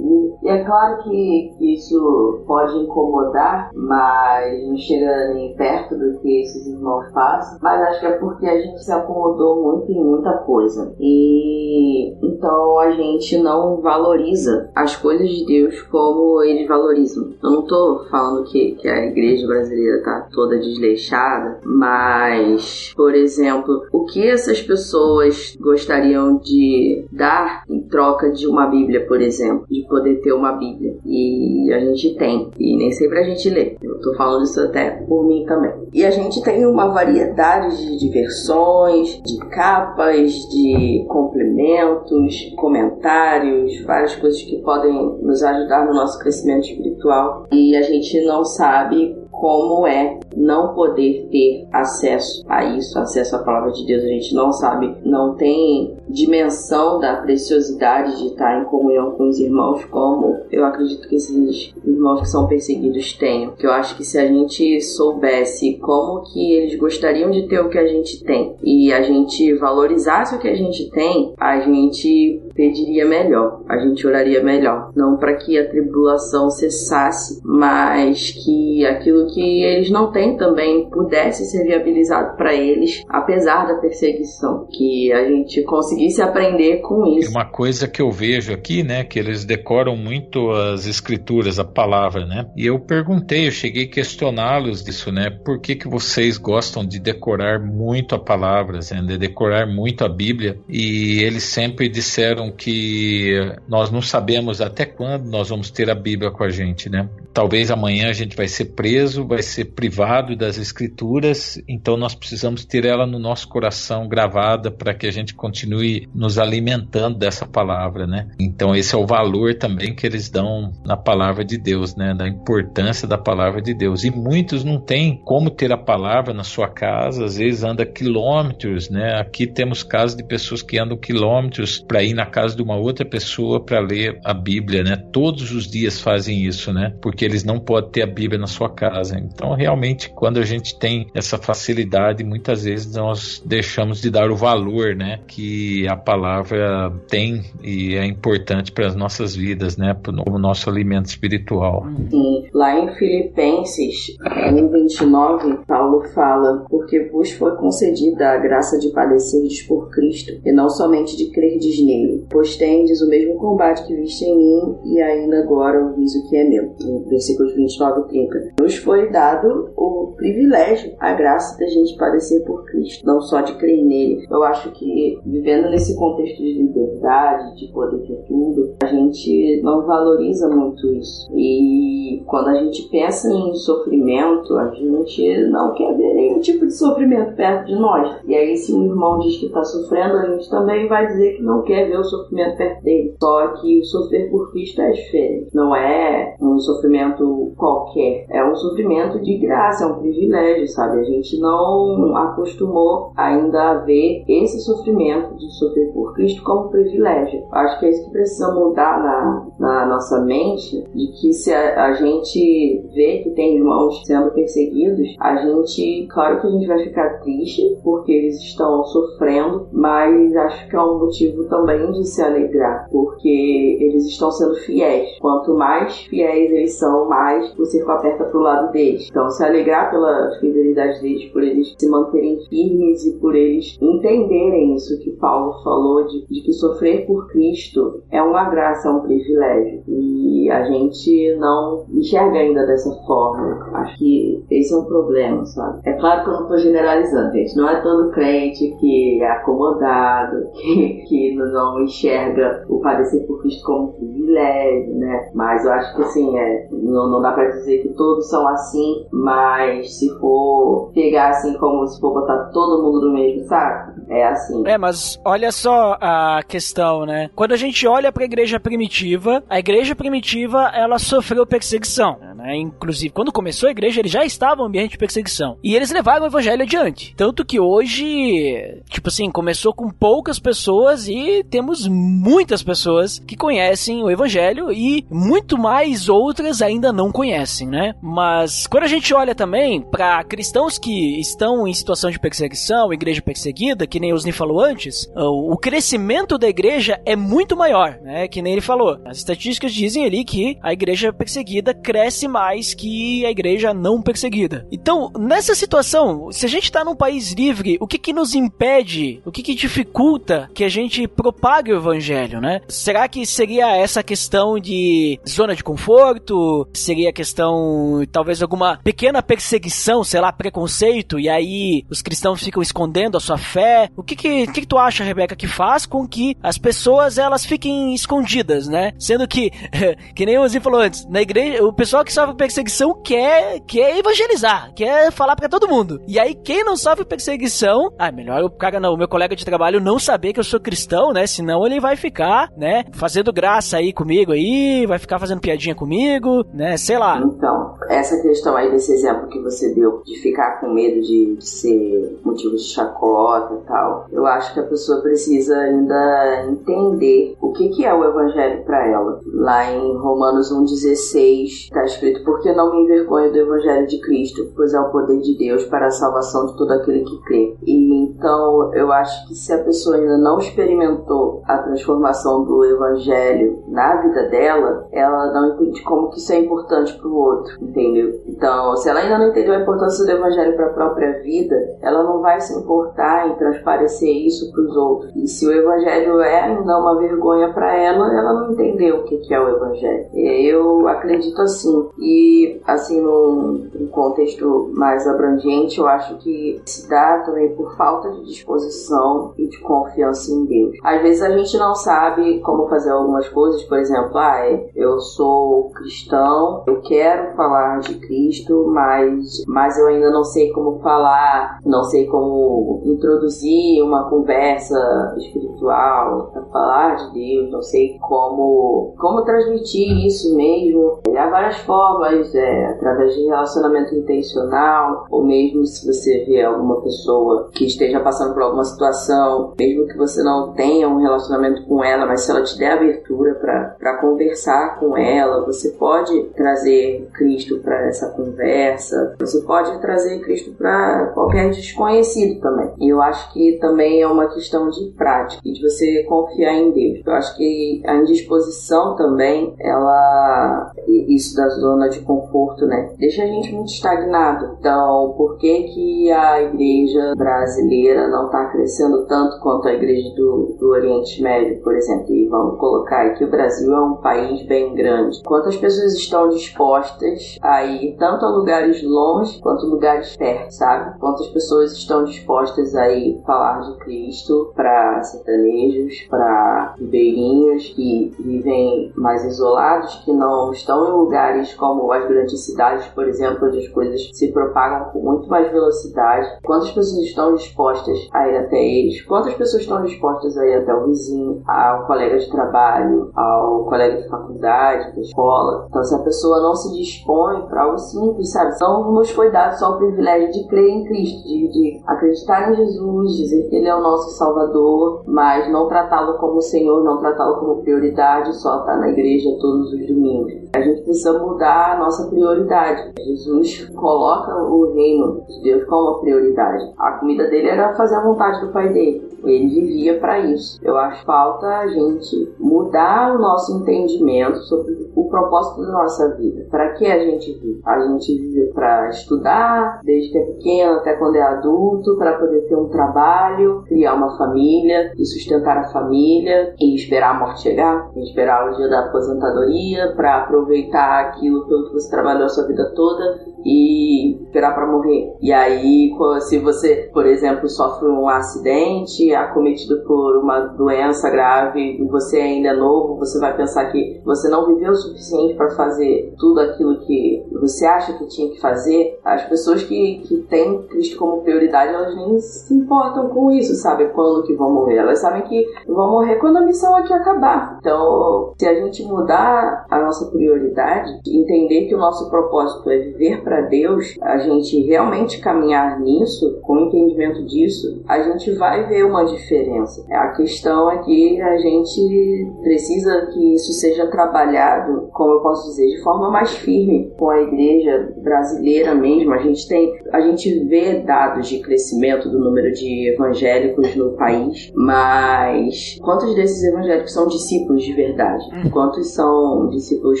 Speaker 3: E é claro que isso pode incomodar, mas não chega nem perto do que esses irmãos passam. Mas acho que é porque a gente se acomodou muito em muita coisa. E então a gente não valoriza as coisas de Deus como eles valorizam. Eu não tô falando que, que a igreja brasileira tá toda desleixada, mas, por exemplo, o que essas pessoas gostariam de dar em troca de uma Bíblia, por exemplo, de poder ter uma Bíblia. E a gente tem, e nem sempre a gente lê. Eu tô falando isso até por mim também. E a gente tem uma variedade de diversões, de capas, de complementos, comentários, várias coisas que podem nos ajudar no nosso crescimento espiritual. E a gente não sabe como é não poder ter acesso a isso, acesso à palavra de Deus. A gente não sabe, não tem dimensão da preciosidade de estar em comunhão com os irmãos, como eu acredito que esses irmãos que são perseguidos tenham. Que eu acho que se a gente soubesse como que eles gostariam de ter o que a gente tem e a gente valorizasse o que a gente tem, a gente pediria melhor, a gente oraria melhor. Não para que a tribulação cessasse, mas que aquilo que eles não têm também pudesse ser viabilizado para eles, apesar da perseguição, que a gente conseguisse aprender com isso.
Speaker 2: Uma coisa que eu vejo aqui, né, que eles decoram muito as escrituras, a palavra, né? E eu perguntei, eu cheguei a questioná-los disso, né? Por que que vocês gostam de decorar muito a palavra, né? de decorar muito a Bíblia? E eles sempre disseram que nós não sabemos até quando nós vamos ter a Bíblia com a gente, né? Talvez amanhã a gente vai ser preso, vai ser privado das escrituras, então nós precisamos ter ela no nosso coração gravada para que a gente continue nos alimentando dessa palavra, né? Então esse é o valor também que eles dão na palavra de Deus, né? Da importância da palavra de Deus. E muitos não têm como ter a palavra na sua casa, às vezes anda quilômetros, né? Aqui temos casos de pessoas que andam quilômetros para ir na casa de uma outra pessoa para ler a Bíblia, né? Todos os dias fazem isso, né? Porque eles não podem ter a Bíblia na sua casa. Então, realmente, quando a gente tem essa facilidade, muitas vezes nós deixamos de dar o valor, né, que a palavra tem e é importante para as nossas vidas, né, para o nosso alimento espiritual.
Speaker 3: Sim. Lá em Filipenses, em 29, Paulo fala: Porque vos foi concedida a graça de padecerdes por Cristo, e não somente de crerdes nele, pois tendes o mesmo combate que viste em mim, e ainda agora o que é meu versículos 29 e 30. Nos foi dado o privilégio, a graça da gente padecer por Cristo, não só de crer nele. Eu acho que vivendo nesse contexto de liberdade, de poder ter tudo, a gente não valoriza muito isso. E quando a gente pensa em sofrimento, a gente não quer ver nenhum tipo de sofrimento perto de nós. E aí, se um irmão diz que está sofrendo, a gente também vai dizer que não quer ver o sofrimento perto dele. Só que o sofrer por Cristo é diferente. Não é um sofrimento qualquer, é um sofrimento de graça, é um privilégio, sabe? A gente não acostumou ainda a ver esse sofrimento de sofrer por Cristo como privilégio. Acho que é isso que precisa mudar na, na nossa mente, de que se a, a gente vê que tem irmãos sendo perseguidos, a gente, claro que a gente vai ficar triste porque eles estão sofrendo, mas acho que é um motivo também de se alegrar, porque eles estão sendo fiéis. Quanto mais fiéis eles são, mais o circo aperta pro lado deles. Então, se alegrar pela fidelidade deles, por eles se manterem firmes e por eles entenderem isso que Paulo falou, de, de que sofrer por Cristo é uma graça, é um privilégio. E a gente não enxerga ainda dessa forma. Acho que esse é um problema, sabe? É claro que eu não tô generalizando, gente. Não é todo crente que é acomodado, que, que não enxerga o padecer por Cristo como um privilégio, né? Mas eu acho que assim, é, não, não dá para dizer que todos são assim, mas se for pegar assim como se for botar todo mundo no mesmo saco, é assim.
Speaker 1: É, mas olha só a questão, né? Quando a gente olha para a igreja primitiva, a igreja primitiva ela sofreu perseguição. Né? Inclusive, quando começou a igreja, eles já estavam em ambiente de perseguição. E eles levaram o evangelho adiante. Tanto que hoje, tipo assim, começou com poucas pessoas e temos muitas pessoas que conhecem o evangelho e muito mais outras ainda não conhecem, né? Mas quando a gente olha também para cristãos que estão em situação de perseguição, igreja perseguida, que nem o Osni falou antes, o crescimento da igreja é muito maior, né? Que nem ele falou. As estatísticas dizem ali que a igreja perseguida cresce mais que a igreja não perseguida. Então, nessa situação, se a gente está num país livre, o que que nos impede, o que que dificulta que a gente propague o evangelho, né? Será que seria essa questão de zona de conforto? Seria a questão, talvez alguma pequena perseguição, sei lá, preconceito, e aí os cristãos ficam escondendo a sua fé? O que que, que, que tu acha, Rebeca, que faz com que as pessoas, elas fiquem escondidas, né? Que, que nem o Zi falou antes, na igreja, o pessoal que sofre perseguição quer, quer evangelizar, quer falar para todo mundo. E aí, quem não sofre perseguição, ah, melhor o cara, não, o meu colega de trabalho não saber que eu sou cristão, né? Senão ele vai ficar, né, fazendo graça aí comigo aí, vai ficar fazendo piadinha comigo, né? Sei lá.
Speaker 3: Então, essa questão aí desse exemplo que você deu, de ficar com medo de, de ser motivo de chacota e tal, eu acho que a pessoa precisa ainda entender o que, que é o evangelho para ela. Lá em Romanos 1,16 está escrito: Porque não me envergonho do evangelho de Cristo, pois é o poder de Deus para a salvação de todo aquele que crê. E então eu acho que se a pessoa ainda não experimentou a transformação do evangelho na vida dela, ela não entende como que isso é importante para o outro, entendeu? Então, se ela ainda não entendeu a importância do evangelho para a própria vida, ela não vai se importar em transparecer isso para os outros. E se o evangelho é ainda uma vergonha para ela, ela não entendeu o que é o evangelho. Eu acredito assim. E assim, num, contexto mais abrangente, eu acho que se dá também por falta de disposição e de confiança em Deus. Às vezes a gente não sabe como fazer algumas coisas, por exemplo, ah, eu sou cristão, eu quero falar de Cristo, mas, mas eu ainda não sei como falar, não sei como introduzir uma conversa espiritual para falar de Deus, não sei como, como transmitir isso mesmo. Há várias formas, é, através de relacionamento intencional, ou mesmo se você vê alguma pessoa que esteja passando por alguma situação, mesmo que você não tenha um relacionamento com ela, mas se ela te der abertura para conversar com ela, você pode trazer Cristo para essa conversa, você pode trazer Cristo para qualquer desconhecido também. E eu acho que também é uma questão de prática e de você confiar em Deus. Eu acho que a indisposição também, ela isso da zona de conforto, né? Deixa a gente muito estagnado. Então, por que que a igreja brasileira não está crescendo tanto quanto a igreja do, do Oriente Médio, por exemplo? E vamos colocar aí que o Brasil é um país bem grande. Quantas pessoas estão dispostas a ir tanto a lugares longe quanto lugares perto, sabe? Quantas pessoas estão dispostas a ir falar de Cristo para sertanejos, para ribeirinhos que vivem mais isolados, que não estão em lugares como as grandes cidades, por exemplo, onde as coisas se propagam com muito mais velocidade. Quantas pessoas estão dispostas a ir até eles? Quantas pessoas estão dispostas a ir até o vizinho, ao colega de trabalho, ao colega de faculdade, da escola? Então, se a pessoa não se dispõe para algo simples, sabe? Não nos foi dado só o privilégio de crer em Cristo, de, de acreditar em Jesus, dizer que Ele é o nosso Salvador, mas não tratá-lo como Senhor, não tratá-lo como prioridade, só estar na igreja todos os domingos. A gente precisa mudar a nossa prioridade. Jesus coloca o reino de Deus como prioridade. A comida dele era fazer a vontade do Pai dele. Ele vivia para isso. Eu acho falta a gente mudar o nosso entendimento sobre o propósito da nossa vida. Para que a gente vive? A gente vive para estudar, desde que é pequeno até quando é adulto, para poder ter um trabalho, criar uma família e sustentar a família e esperar a morte chegar, esperar o dia da aposentadoria para aproveitar aquilo pelo que você trabalhou a sua vida toda e esperar para morrer. E aí, se você, por exemplo, sofre um acidente, é acometido por uma doença grave e você ainda é novo, você vai pensar que você não viveu o suficiente para fazer tudo aquilo que você acha que tinha que fazer. As pessoas que, que têm Cristo como prioridade, elas nem se importam com isso, sabe? Quando que vão morrer. Elas sabem que vão morrer quando a missão aqui acabar. Então, se a gente mudar a nossa prioridade, entender que o nosso propósito é viver para para Deus, a gente realmente caminhar nisso, com o entendimento disso, a gente vai ver uma diferença. A questão é que a gente precisa que isso seja trabalhado, como eu posso dizer, de forma mais firme com a igreja brasileira mesmo. A gente tem, a gente vê dados de crescimento do número de evangélicos no país, mas quantos desses evangélicos são discípulos de verdade? Hum. Quantos são discípulos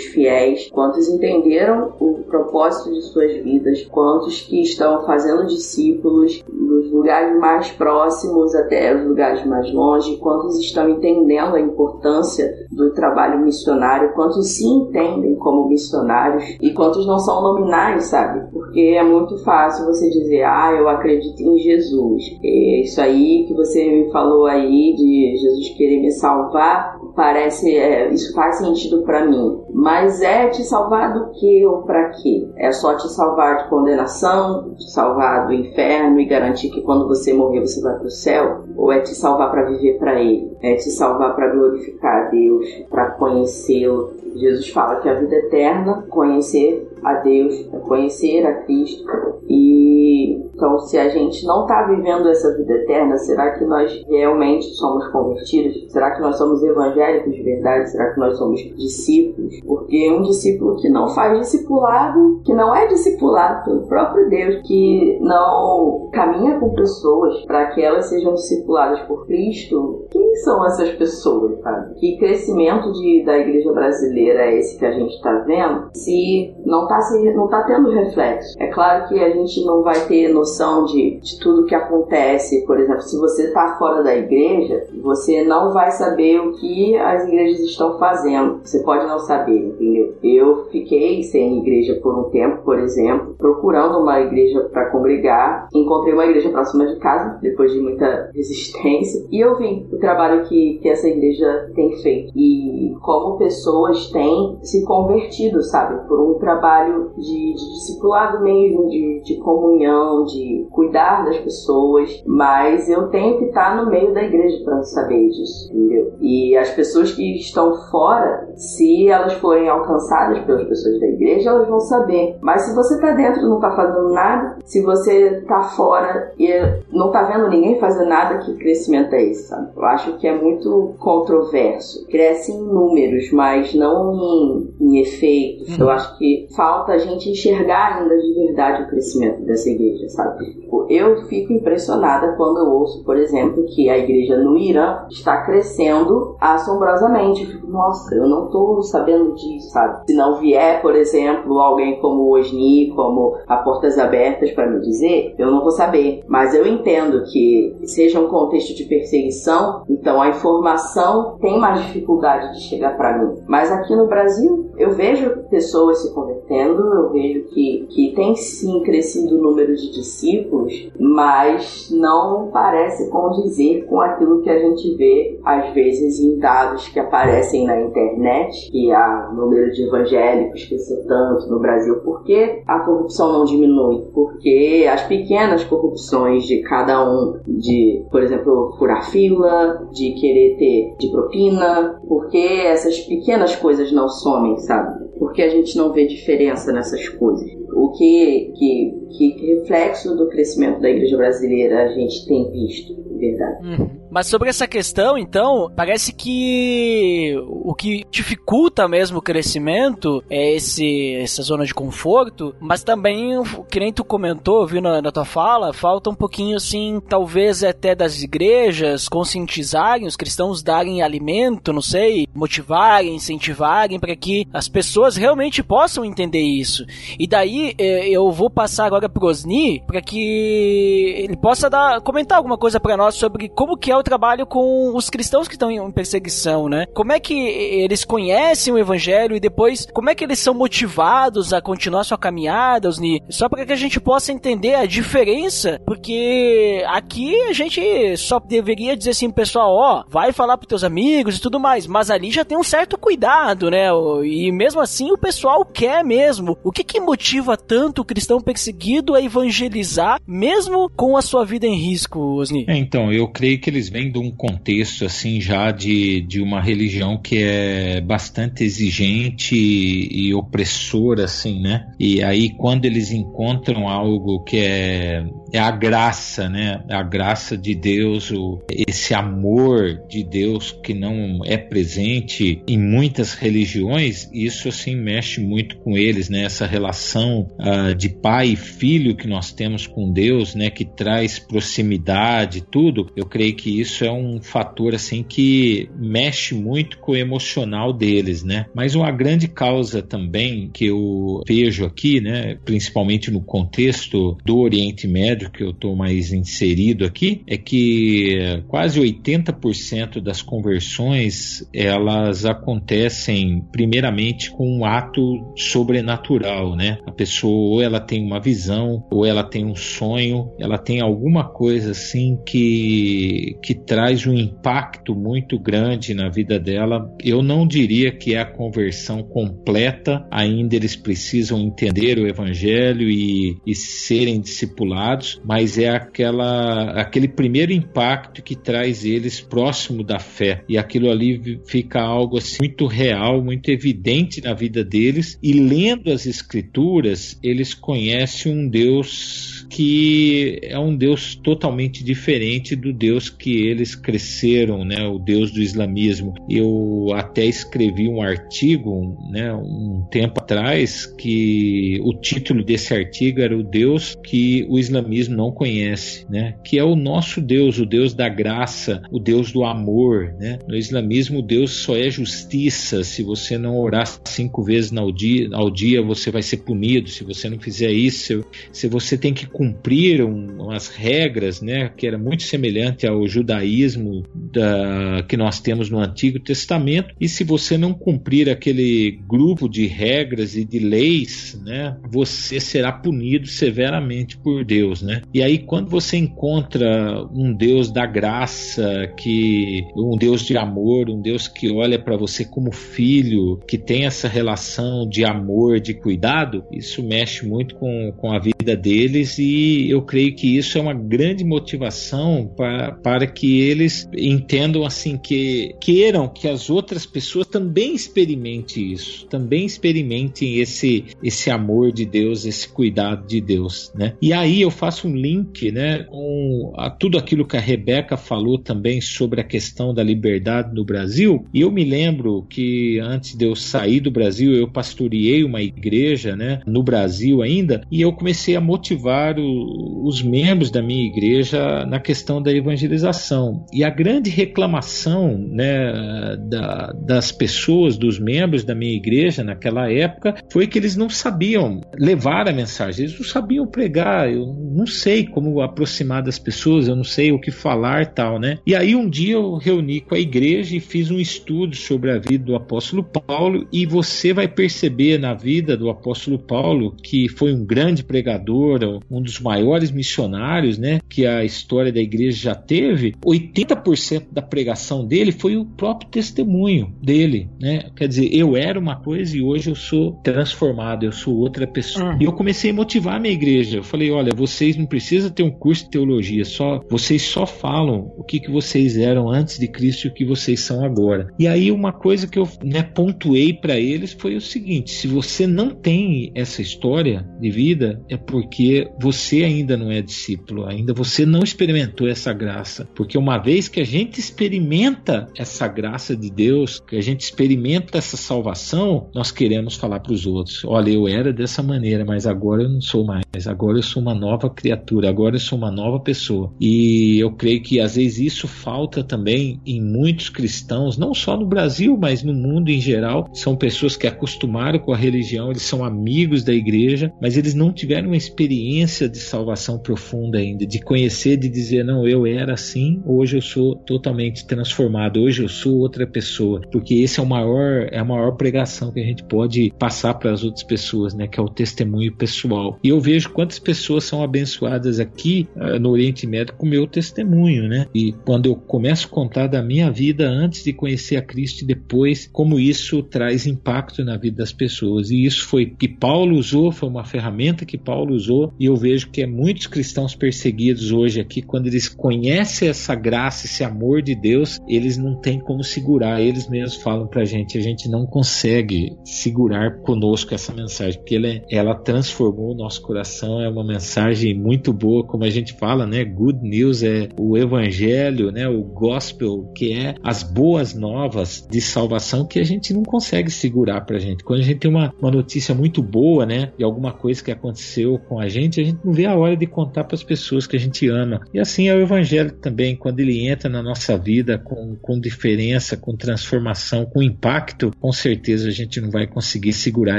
Speaker 3: fiéis? Quantos entenderam o propósito de sua suas vidas, quantos que estão fazendo discípulos nos lugares mais próximos até os lugares mais longe, quantos estão entendendo a importância do trabalho missionário, quantos se entendem como missionários e quantos não são nominais, sabe? Porque é muito fácil você dizer, ah, eu acredito em Jesus. É isso aí que você me falou aí de Jesus querer me salvar, parece, é, isso faz sentido para mim. Mas é te salvar do que ou para quê? É só te salvar de condenação, te salvar do inferno e garantir que quando você morrer você vai para o céu? Ou é te salvar para viver para Ele? É te salvar para glorificar a Deus, para conhecê-lo? Jesus fala que a vida eterna, conhecer a Deus, é conhecer a Cristo e Então, se a gente não está vivendo essa vida eterna, será que nós realmente somos convertidos? Será que nós somos evangélicos de verdade? Será que nós somos discípulos? Porque um discípulo que não faz discipulado, que não é discipulado pelo próprio Deus, que não caminha com pessoas para que elas sejam discipuladas por Cristo, quem são essas pessoas, sabe? Que crescimento de, da igreja brasileira é esse que a gente está vendo? Se não está se, não tá tendo reflexo. É claro que a gente não vai ter noção de, de tudo que acontece. Por exemplo, se você está fora da igreja, você não vai saber o que as igrejas estão fazendo. Você pode não saber, entendeu? Eu fiquei sem igreja por um tempo, por exemplo, procurando uma igreja para congregar. Encontrei uma igreja próxima de casa, depois de muita resistência, e eu vi o trabalho que, que essa igreja tem feito e como pessoas têm se convertido, sabe, por um trabalho de, de discipulado mesmo, de, de comunhão, de cuidar das pessoas. Mas eu tenho que estar no meio da igreja para saber disso, entendeu? E as pessoas que estão fora, se elas forem alcançadas pelas pessoas da igreja, elas vão saber. Mas se você está dentro e não está fazendo nada, se você está fora e não está vendo ninguém fazer nada, que crescimento é esse, sabe? Eu acho que é muito controverso. Cresce em números, mas não em, em efeitos. Uhum. Eu acho que falta a gente enxergar ainda de verdade o crescimento dessa igreja, sabe? Tipo, eu fico impressionada quando eu ouço, por exemplo, que a igreja no Irã está crescendo assombrosamente. Eu fico, nossa, eu não estou sabendo disso, sabe? Se não vier, por exemplo, alguém como o Osni, como a Portas Abertas para me dizer, eu não vou saber. Mas eu entendo que seja um contexto de perseguição, então a informação tem mais dificuldade de chegar para mim. Mas aqui no Brasil, eu vejo pessoas se convertendo, eu vejo que, que tem sim crescido o número de discípulos, mas não parece condizer com aquilo que a gente vê às vezes em dados que aparecem na internet, que há número de evangélicos cresceu tanto no Brasil. Por que a corrupção não diminui? Porque as pequenas corrupções de cada um, de, por exemplo, furar fila, de querer ter de propina, porque essas pequenas coisas não somem, sabe? Porque a gente não vê diferença nessas coisas. O que, que, que reflexo do crescimento da igreja brasileira a gente tem visto, verdade.
Speaker 1: Uhum. Mas sobre essa questão, então, parece que o que dificulta mesmo o crescimento é esse, essa zona de conforto, mas também, que nem tu comentou, viu na, na tua fala, falta um pouquinho assim, talvez até das igrejas conscientizarem os cristãos, darem alimento, não sei, motivarem, incentivarem para que as pessoas realmente possam entender isso. E daí é, eu vou passar agora pro Osni para que ele possa dar, comentar alguma coisa para nós sobre como que é o trabalho com os cristãos que estão em perseguição, né? Como é que eles conhecem o evangelho e depois como é que eles são motivados a continuar sua caminhada, Osni? Só para que a gente possa entender a diferença, porque aqui a gente só deveria dizer assim, pessoal, ó, vai falar pros teus amigos e tudo mais, mas ali já tem um certo cuidado, né? E mesmo assim o pessoal quer mesmo. O que que motiva tanto o cristão perseguido a evangelizar, mesmo com a sua vida em risco, Osni?
Speaker 2: É, então, eu creio que eles vem de um contexto assim já de, de uma religião que é bastante exigente e, e opressora assim, né? E aí quando eles encontram algo que é, é a graça, né? A graça de Deus, o, esse amor de Deus que não é presente em muitas religiões, isso assim mexe muito com eles, né? Essa relação uh, de pai e filho que nós temos com Deus, né? Que traz proximidade, tudo. Eu creio que isso é um fator assim que mexe muito com o emocional deles, né? Mas uma grande causa também que eu vejo aqui, né, principalmente no contexto do Oriente Médio que eu estou mais inserido aqui, é que quase 80% das conversões elas acontecem primeiramente com um ato sobrenatural, né? A pessoa ou ela tem uma visão, ou ela tem um sonho, ela tem alguma coisa assim que que traz um impacto muito grande na vida dela. Eu não diria que é a conversão completa, ainda eles precisam entender o evangelho e, e serem discipulados mas é aquela, aquele primeiro impacto que traz eles próximo da fé. E aquilo ali fica algo assim, muito real, muito evidente na vida deles. E lendo as escrituras, eles conhecem um Deus que é um Deus totalmente diferente do Deus que eles cresceram, né? O Deus do islamismo. Eu até escrevi um artigo, né? Um tempo atrás que o título desse artigo era o Deus que o islamismo não conhece, né? Que é o nosso Deus, o Deus da graça, o Deus do amor, né? No islamismo, Deus só é justiça. Se você não orar cinco vezes ao dia, ao dia você vai ser punido. Se você não fizer isso, se você tem que cumpriram as regras, né, que era muito semelhante ao judaísmo da, que nós temos no Antigo Testamento. E se você não cumprir aquele grupo de regras e de leis, né, você será punido severamente por Deus, né? E aí quando você encontra um Deus da graça, que um Deus de amor, um Deus que olha para você como filho, que tem essa relação de amor, de cuidado, isso mexe muito com, com a vida deles e eu creio que isso é uma grande motivação para, para que eles entendam assim que queiram que as outras pessoas também experimentem isso, também experimentem esse esse amor de Deus, esse cuidado de Deus, né? E aí eu faço um link, né, com a, tudo aquilo que a Rebeca falou também sobre a questão da liberdade no Brasil. E eu me lembro que antes de eu sair do Brasil, eu pastoreei uma igreja, né, no Brasil ainda, e eu comecei a motivar os membros da minha igreja na questão da evangelização. E a grande reclamação né, da, das pessoas, dos membros da minha igreja naquela época, foi que eles não sabiam levar a mensagem, eles não sabiam pregar. Eu não sei como aproximar das pessoas, eu não sei o que falar tal, né? E aí um dia eu reuni com a igreja e fiz um estudo sobre a vida do apóstolo Paulo e você vai perceber na vida do apóstolo Paulo que foi um grande pregador, um dos maiores missionários, né, que a história da igreja já teve, 80% da pregação dele foi o próprio testemunho dele, né? Quer dizer, eu era uma coisa e hoje eu sou transformado, eu sou outra pessoa. Uhum. E eu comecei a motivar a minha igreja. Eu falei, olha, vocês não precisam ter um curso de teologia, só vocês só falam o que, que vocês eram antes de Cristo e o que vocês são agora. E aí uma coisa que eu né, pontuei para eles foi o seguinte: se você não tem essa história de vida, é porque você você ainda não é discípulo, ainda você não experimentou essa graça. Porque uma vez que a gente experimenta essa graça de Deus, que a gente experimenta essa salvação, nós queremos falar para os outros: olha, eu era dessa maneira, mas agora eu não sou mais. Agora eu sou uma nova criatura, agora eu sou uma nova pessoa. E eu creio que às vezes isso falta também em muitos cristãos, não só no Brasil, mas no mundo em geral. São pessoas que acostumaram com a religião, eles são amigos da igreja, mas eles não tiveram uma experiência de salvação profunda ainda, de conhecer, de dizer, não, eu era assim, hoje eu sou totalmente transformado, hoje eu sou outra pessoa, porque esse é o maior, é a maior pregação que a gente pode passar para as outras pessoas, né, que é o testemunho pessoal. E eu vejo quantas pessoas são abençoadas aqui uh, no Oriente Médio com o meu testemunho, né? E quando eu começo a contar da minha vida antes de conhecer a Cristo e depois, como isso traz impacto na vida das pessoas. E isso foi que Paulo usou, foi uma ferramenta que Paulo usou, e eu vejo que é muitos cristãos perseguidos hoje aqui, quando eles conhecem essa graça, esse amor de Deus, eles não têm como segurar. Eles mesmos falam pra gente, a gente não consegue segurar conosco essa mensagem, porque ela, ela transformou o nosso coração, é uma mensagem muito boa, como a gente fala, né? Good news é o evangelho, né? O gospel, que é as boas novas de salvação que a gente não consegue segurar pra gente. Quando a gente tem uma, uma notícia muito boa, né? De alguma coisa que aconteceu com a gente, a gente não vê a hora de contar para as pessoas que a gente ama. E assim é o Evangelho também, quando ele entra na nossa vida com, com diferença, com transformação, com impacto, com certeza a gente não vai conseguir segurar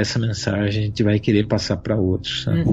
Speaker 2: essa mensagem, a gente vai querer passar para outros. Né?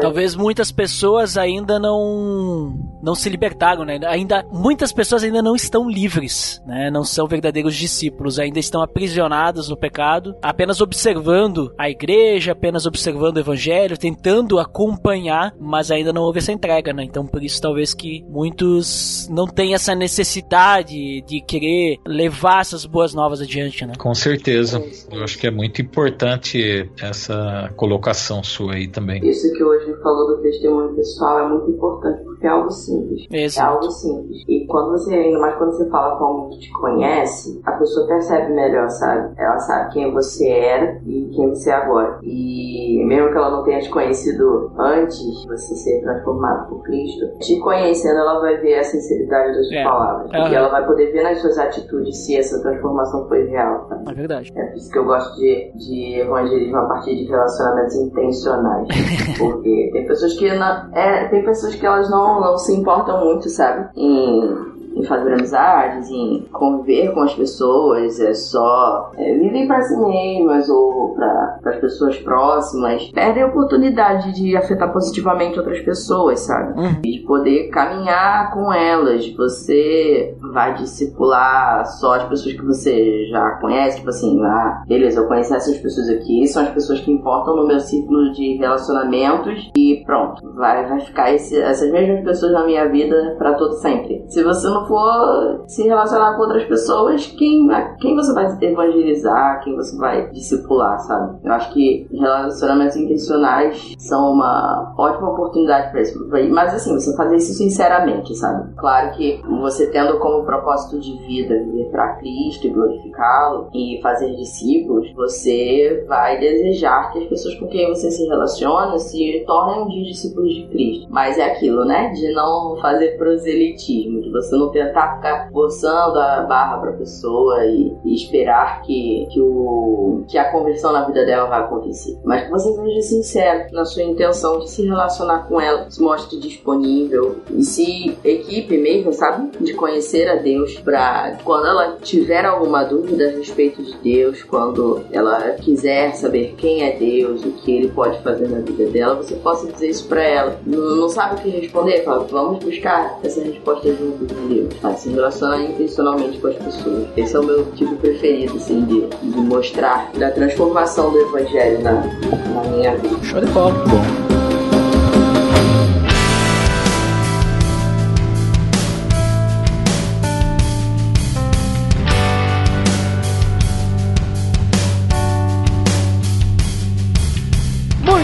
Speaker 1: Talvez muitas pessoas ainda não não se libertaram, né? Ainda muitas pessoas ainda não estão livres, né? Não são verdadeiros discípulos, ainda estão aprisionados no pecado, apenas observando a igreja, apenas observando o evangelho, tentando acompanhar, mas ainda não houve essa entrega, né? Então por isso talvez que muitos não tenham essa necessidade de querer levar essas boas novas adiante, né?
Speaker 2: Com certeza. Eu acho que é muito importante essa colocação sua aí também.
Speaker 3: Isso que hoje falou do testemunho pessoal é muito importante porque é algo simples. É algo simples. E quando você, ainda mais quando você fala com alguém que te conhece, a pessoa percebe melhor, sabe? Ela sabe quem você era e quem você é agora. E mesmo que ela não tenha te conhecido antes de você ser transformado por Cristo, te conhecendo, ela vai ver a sinceridade das suas
Speaker 1: É.
Speaker 3: palavras.
Speaker 1: Aham.
Speaker 3: E ela vai poder ver nas suas atitudes se essa transformação foi real, sabe?
Speaker 1: É verdade.
Speaker 3: É por isso que eu gosto de, de evangelismo a partir de relacionamentos intencionais. Porque tem pessoas que não. É, tem pessoas que elas não, não se importam muito, sabe? Em, em fazer amizades, em conviver com as pessoas, é só é, vivem para si mesmas ou para as pessoas próximas. Perdem a oportunidade de afetar positivamente outras pessoas, sabe?
Speaker 1: Uhum.
Speaker 3: E de poder caminhar com elas. Você vai discipular só as pessoas que você já conhece, tipo assim, ah, beleza, eu conheço essas pessoas aqui, são as pessoas que importam no meu ciclo de relacionamentos e pronto, vai, vai ficar esse- essas mesmas pessoas na minha vida pra todo sempre. Se você não for se relacionar com outras pessoas, quem, quem você vai evangelizar, quem você vai discipular, sabe? Eu acho que relacionamentos intencionais são uma ótima oportunidade pra isso. Mas assim, você fazer isso sinceramente, sabe? Claro que você tendo como propósito de vida viver para Cristo e glorificá-lo e fazer discípulos, você vai desejar que as pessoas com quem você se relaciona se tornem um discípulos de Cristo. Mas é aquilo, né? De não fazer proselitismo, de você não tentar ficar forçando a barra pra pessoa e, e esperar que, que, o, que a conversão na vida dela vai acontecer. Mas que você seja sincero na sua intenção de se relacionar com ela, se mostre disponível e se equipe mesmo, sabe? De conhecer a Deus pra quando ela tiver alguma dúvida a respeito de Deus, quando ela quiser saber quem é Deus, o que ele pode fazer na vida dela, você possa dizer isso pra ela. Não, não sabe o que responder? Fala, vamos buscar essa resposta junto com Deus. Tá? Se relacionar intencionalmente com as pessoas. Esse é o meu tipo preferido, assim, de, de mostrar da transformação do Evangelho na, na minha vida.
Speaker 1: Show de bola.
Speaker 2: Bom,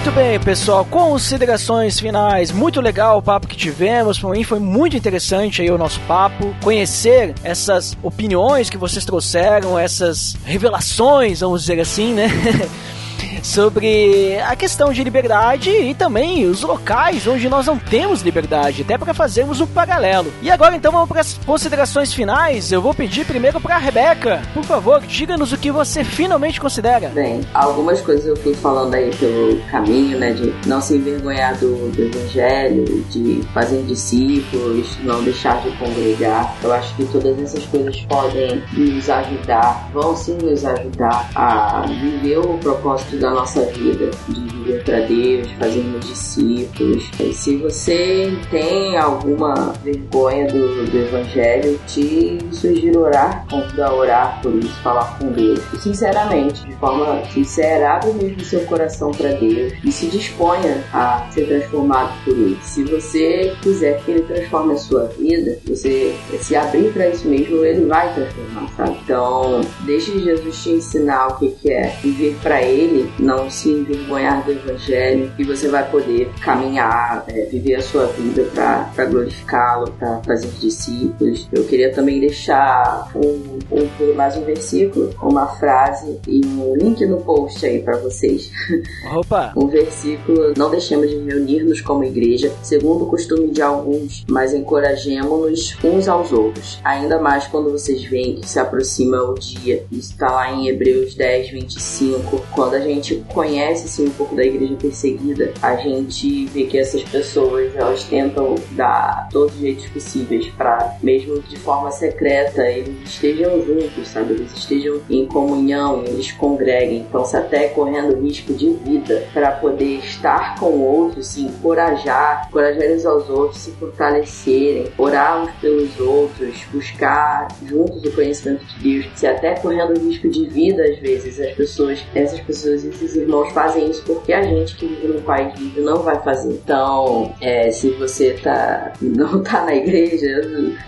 Speaker 1: Muito bem, pessoal. Considerações finais. Muito legal o papo que tivemos. Para mim foi muito interessante aí o nosso papo. Conhecer essas opiniões que vocês trouxeram, essas revelações, vamos dizer assim, né? Sobre a questão de liberdade e também os locais onde nós não temos liberdade, até para fazermos um paralelo. E agora então vamos para as considerações finais. Eu vou pedir primeiro para a Rebeca. Por favor, diga-nos o que você finalmente considera.
Speaker 3: Bem, algumas coisas eu fui falando aí pelo caminho, né? De não se envergonhar do, do evangelho, de fazer discípulos, não deixar de congregar. Eu acho que todas essas coisas podem nos ajudar, vão sim nos ajudar a viver o propósito da nossa vida, de viver para Deus, fazermos discípulos. E se você tem alguma vergonha do, do evangelho, te sugiro orar, convido a orar por isso, falar com Deus. E sinceramente, de forma sincera, abre mesmo seu coração para Deus e se disponha a ser transformado por Ele. Se você quiser que Ele transforme a sua vida, você se abrir para isso mesmo, Ele vai transformar, sabe? Então, deixe Jesus te ensinar o que é viver para Ele, não se envergonhar do Evangelho, e você vai poder caminhar, é, viver a sua vida para glorificá-lo, para fazer discípulos. Eu queria também deixar um, um, mais um versículo, uma frase e um link no post aí para vocês.
Speaker 1: Opa!
Speaker 3: Um versículo: Não deixemos de reunir-nos como igreja, segundo o costume de alguns, mas encorajemo-nos uns aos outros. Ainda mais quando vocês veem que se aproxima o dia. Isso está lá em Hebreus 10, 25. Quando a gente conhece assim, um pouco da igreja perseguida, a gente vê que essas pessoas elas tentam dar todos os jeitos possíveis para, mesmo de forma secreta, eles estejam juntos, sabe? Eles estejam em comunhão, eles congreguem. Então, se até correndo risco de vida para poder estar com outros, se encorajar, encorajar uns aos outros, se fortalecerem, orar uns pelos outros, buscar juntos o conhecimento de Deus, se até correndo risco de vida às vezes as pessoas, essas pessoas, irmãos fazem isso porque a gente que vive num país livre não vai fazer. Então, é, se você tá não tá na igreja,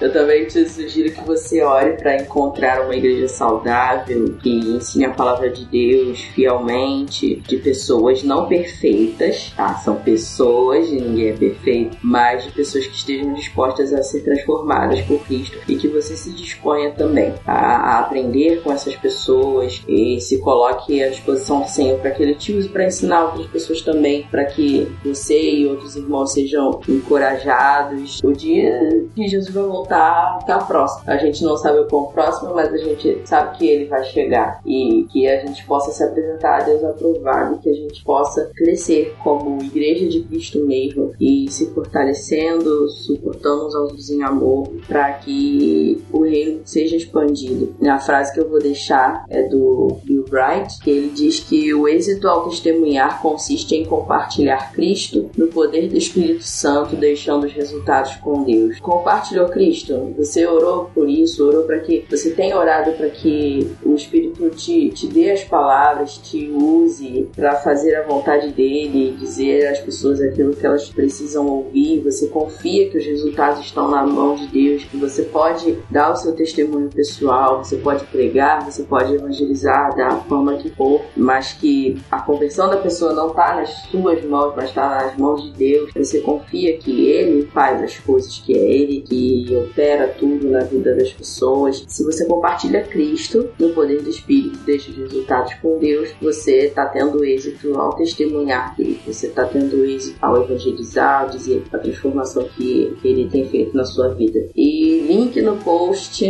Speaker 3: eu, também te sugiro que você ore para encontrar uma igreja saudável que ensine a palavra de Deus fielmente, de pessoas não perfeitas, tá? São pessoas, ninguém é perfeito, mas de pessoas que estejam dispostas a ser transformadas por Cristo e que você se disponha também a, a aprender com essas pessoas e se coloque à disposição do Senhor para que Ele te use para ensinar outras pessoas também, para que você e outros irmãos sejam encorajados. O dia que Jesus vai voltar está próximo. A gente não sabe o quão próximo, mas a gente sabe que Ele vai chegar e que a gente possa se apresentar a Deus aprovado, que a gente possa crescer como igreja de Cristo mesmo e se fortalecendo, suportando uns aos outros em amor, para que o reino seja expandido. A frase que eu vou deixar é do Bill Bright, que ele diz que o êxito ao testemunhar consiste em compartilhar Cristo no poder do Espírito Santo, deixando os resultados com Deus. Compartilhou Cristo? Você orou por isso? Orou para que você tenha orado para que o Espírito te, te dê as palavras, te use para fazer a vontade dele, dizer às pessoas aquilo que elas precisam ouvir. Você confia que os resultados estão na mão de Deus, que você pode dar o seu testemunho pessoal, você pode pregar, você pode evangelizar da forma que for, mas que a conversão da pessoa não está nas suas mãos, mas está nas mãos de Deus. Você confia que Ele faz as coisas, que é Ele que opera tudo na vida das pessoas. Se você compartilha Cristo no poder do Espírito, deixa os resultados com Deus, você está tendo êxito ao testemunhar dele, você está tendo êxito ao evangelizar, ao dizer a transformação que, que Ele tem feito na sua vida. E link no post,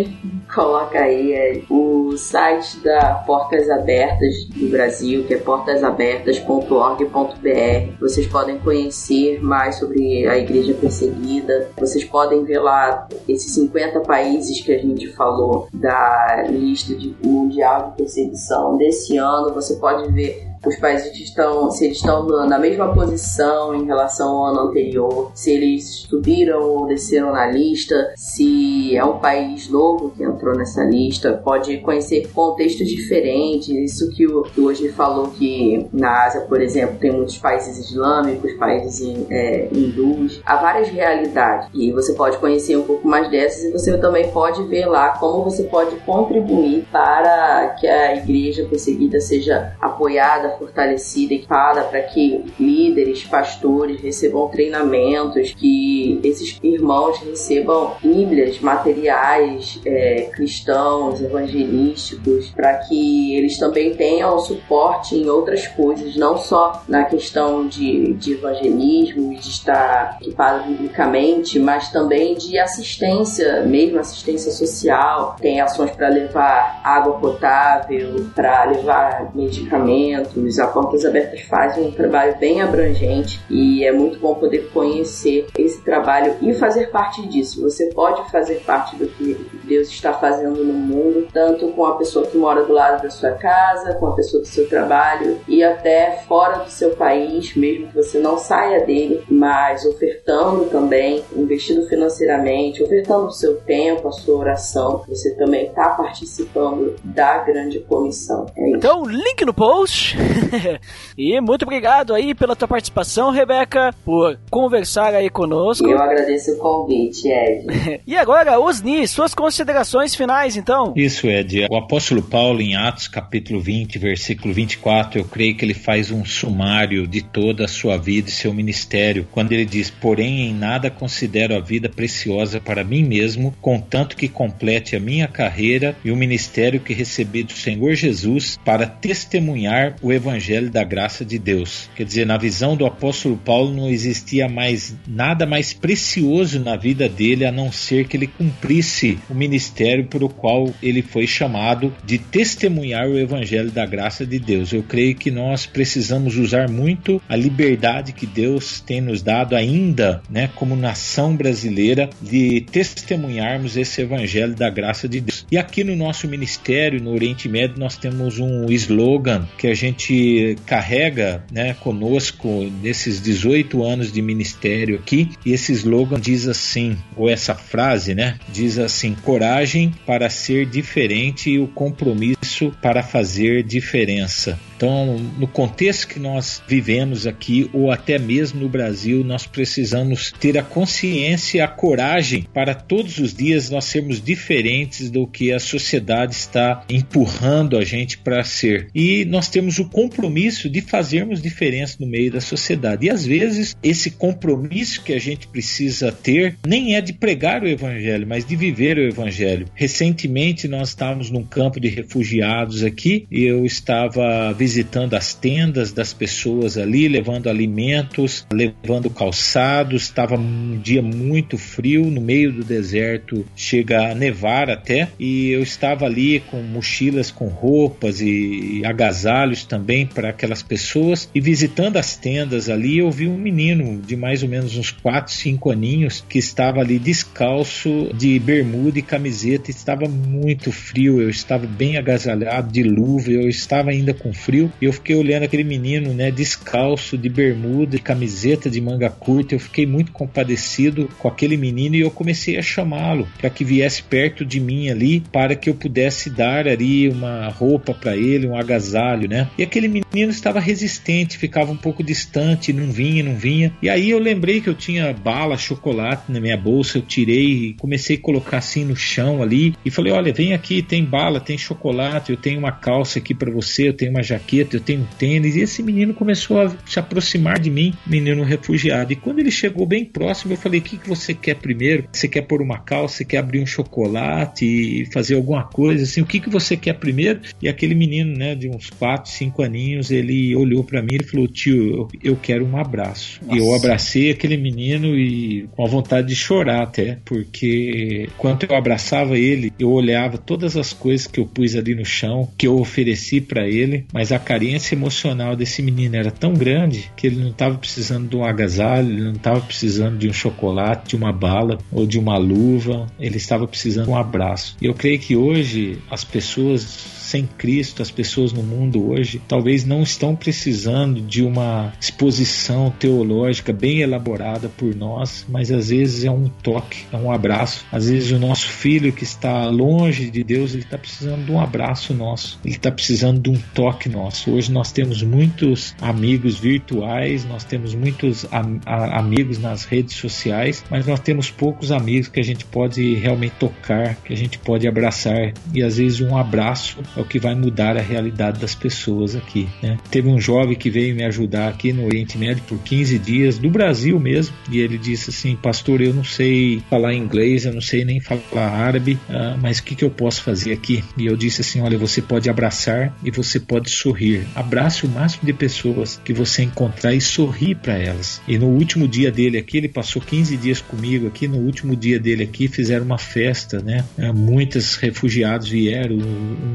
Speaker 3: coloca aí é, o site da Portas Abertas do Brasil, que é portasabertas.org.br. Vocês podem conhecer mais sobre a igreja perseguida. Vocês podem ver lá esses 50 países que a gente falou da lista de mundial de perseguição desse ano. Você pode ver os países estão, se eles estão na mesma posição em relação ao ano anterior, se eles subiram ou desceram na lista, se é um país novo que entrou nessa lista, pode conhecer contextos diferentes. Isso que o que hoje falou que na Ásia, por exemplo, tem muitos países islâmicos, países é, hindus, há várias realidades e você pode conhecer um pouco mais dessas e você também pode ver lá como você pode contribuir para que a igreja perseguida seja apoiada, fortalecida, equipada para que líderes, pastores recebam treinamentos, que esses irmãos recebam bíblias, materiais é, cristãos, evangelísticos, para que eles também tenham suporte em outras coisas, não só na questão de, de evangelismo e de estar equipado biblicamente, mas também de assistência, mesmo assistência social. Tem ações para levar água potável, para levar medicamentos os Portas Abertas faz um trabalho bem abrangente e é muito bom poder conhecer esse trabalho e fazer parte disso. Você pode fazer parte do que Deus está fazendo no mundo, tanto com a pessoa que mora do lado da sua casa, com a pessoa do seu trabalho e até fora do seu país, mesmo que você não saia dele, mas ofertando também, investindo financeiramente, ofertando o seu tempo, a sua oração. Você também está participando da grande comissão.
Speaker 1: É então, link no post. e muito obrigado aí pela tua participação, Rebeca, por conversar aí conosco.
Speaker 3: Eu agradeço o convite, Ed.
Speaker 1: e agora, Osni, suas considerações finais, então?
Speaker 2: Isso, Ed. O apóstolo Paulo, em Atos, capítulo 20, versículo 24, eu creio que ele faz um sumário de toda a sua vida e seu ministério, quando ele diz: Porém, em nada considero a vida preciosa para mim mesmo, contanto que complete a minha carreira e o ministério que recebi do Senhor Jesus para testemunhar o evangelho da graça de Deus. Quer dizer, na visão do apóstolo Paulo não existia mais nada mais precioso na vida dele a não ser que ele cumprisse o ministério por o qual ele foi chamado de testemunhar o evangelho da graça de Deus. Eu creio que nós precisamos usar muito a liberdade que Deus tem nos dado ainda, né, como nação brasileira, de testemunharmos esse evangelho da graça de Deus. E aqui no nosso ministério no Oriente Médio nós temos um slogan que a gente gente carrega né, conosco nesses 18 anos de ministério aqui, e esse slogan diz assim, ou essa frase, né? Diz assim: coragem para ser diferente e o compromisso para fazer diferença. Então, no contexto que nós vivemos aqui, ou até mesmo no Brasil, nós precisamos ter a consciência, a coragem para todos os dias nós sermos diferentes do que a sociedade está empurrando a gente para ser. E nós temos o compromisso de fazermos diferença no meio da sociedade. E às vezes, esse compromisso que a gente precisa ter nem é de pregar o evangelho, mas de viver o evangelho. Recentemente, nós estávamos num campo de refugiados aqui e eu estava visitando as tendas das pessoas ali, levando alimentos, levando calçados. Estava um dia muito frio, no meio do deserto, chega a nevar até, e eu estava ali com mochilas com roupas e, agasalhos também para aquelas pessoas. E visitando as tendas ali, eu vi um menino de mais ou menos uns 4, 5 aninhos que estava ali descalço de bermuda e camiseta. Estava muito frio, eu estava bem agasalhado de luva, eu estava ainda com frio frio e eu fiquei olhando aquele menino, né, descalço, de bermuda, de camiseta de manga curta. Eu fiquei muito compadecido com aquele menino e eu comecei a chamá-lo para que viesse perto de mim ali, para que eu pudesse dar ali uma roupa para ele, um agasalho, né? E aquele menino estava resistente, ficava um pouco distante, não vinha, não vinha. E aí eu lembrei que eu tinha bala, chocolate na minha bolsa, eu tirei e comecei a colocar assim no chão ali e falei: "Olha, vem aqui, tem bala, tem chocolate, eu tenho uma calça aqui para você, eu tenho uma jaqueta jaqueta, eu tenho tênis. E esse menino começou a se aproximar de mim, menino refugiado. E quando ele chegou bem próximo, eu falei: O que, que você quer primeiro? Você quer pôr uma calça? Você quer abrir um chocolate e fazer alguma coisa? Assim, o que, que você quer primeiro? E aquele menino, né, de uns 4, 5 aninhos, ele olhou para mim e falou: Tio, eu, quero um abraço. Nossa. E eu abracei aquele menino e com a vontade de chorar até, porque quando eu abraçava ele, eu olhava todas as coisas que eu pus ali no chão, que eu ofereci para ele, mas a carência emocional desse menino era tão grande que ele não estava precisando de um agasalho, ele não estava precisando de um chocolate, de uma bala ou de uma luva, ele estava precisando de um abraço. E eu creio que hoje as pessoas sem Cristo, as pessoas no mundo hoje talvez não estão precisando de uma exposição teológica bem elaborada por nós, mas às vezes é um toque, é um abraço. Às vezes o nosso filho que está longe de Deus, ele está precisando de um abraço nosso, ele está precisando de um toque nosso. Hoje nós temos muitos amigos virtuais, nós temos muitos am amigos nas redes sociais, mas nós temos poucos amigos que a gente pode realmente tocar, que a gente pode abraçar. E às vezes um abraço é o que vai mudar a realidade das pessoas aqui. Né? Teve um jovem que veio me ajudar aqui no Oriente Médio por 15 dias, do Brasil mesmo, e ele disse assim: Pastor, eu não sei falar inglês, eu não sei nem falar árabe, uh, mas o que, que eu posso fazer aqui? E eu disse assim: Olha, você pode abraçar e você pode sorrir. Abrace o máximo de pessoas que você encontrar e sorri para elas. E no último dia dele aqui, ele passou 15 dias comigo aqui. No último dia dele aqui, fizeram uma festa, né? Uh, muitos refugiados vieram,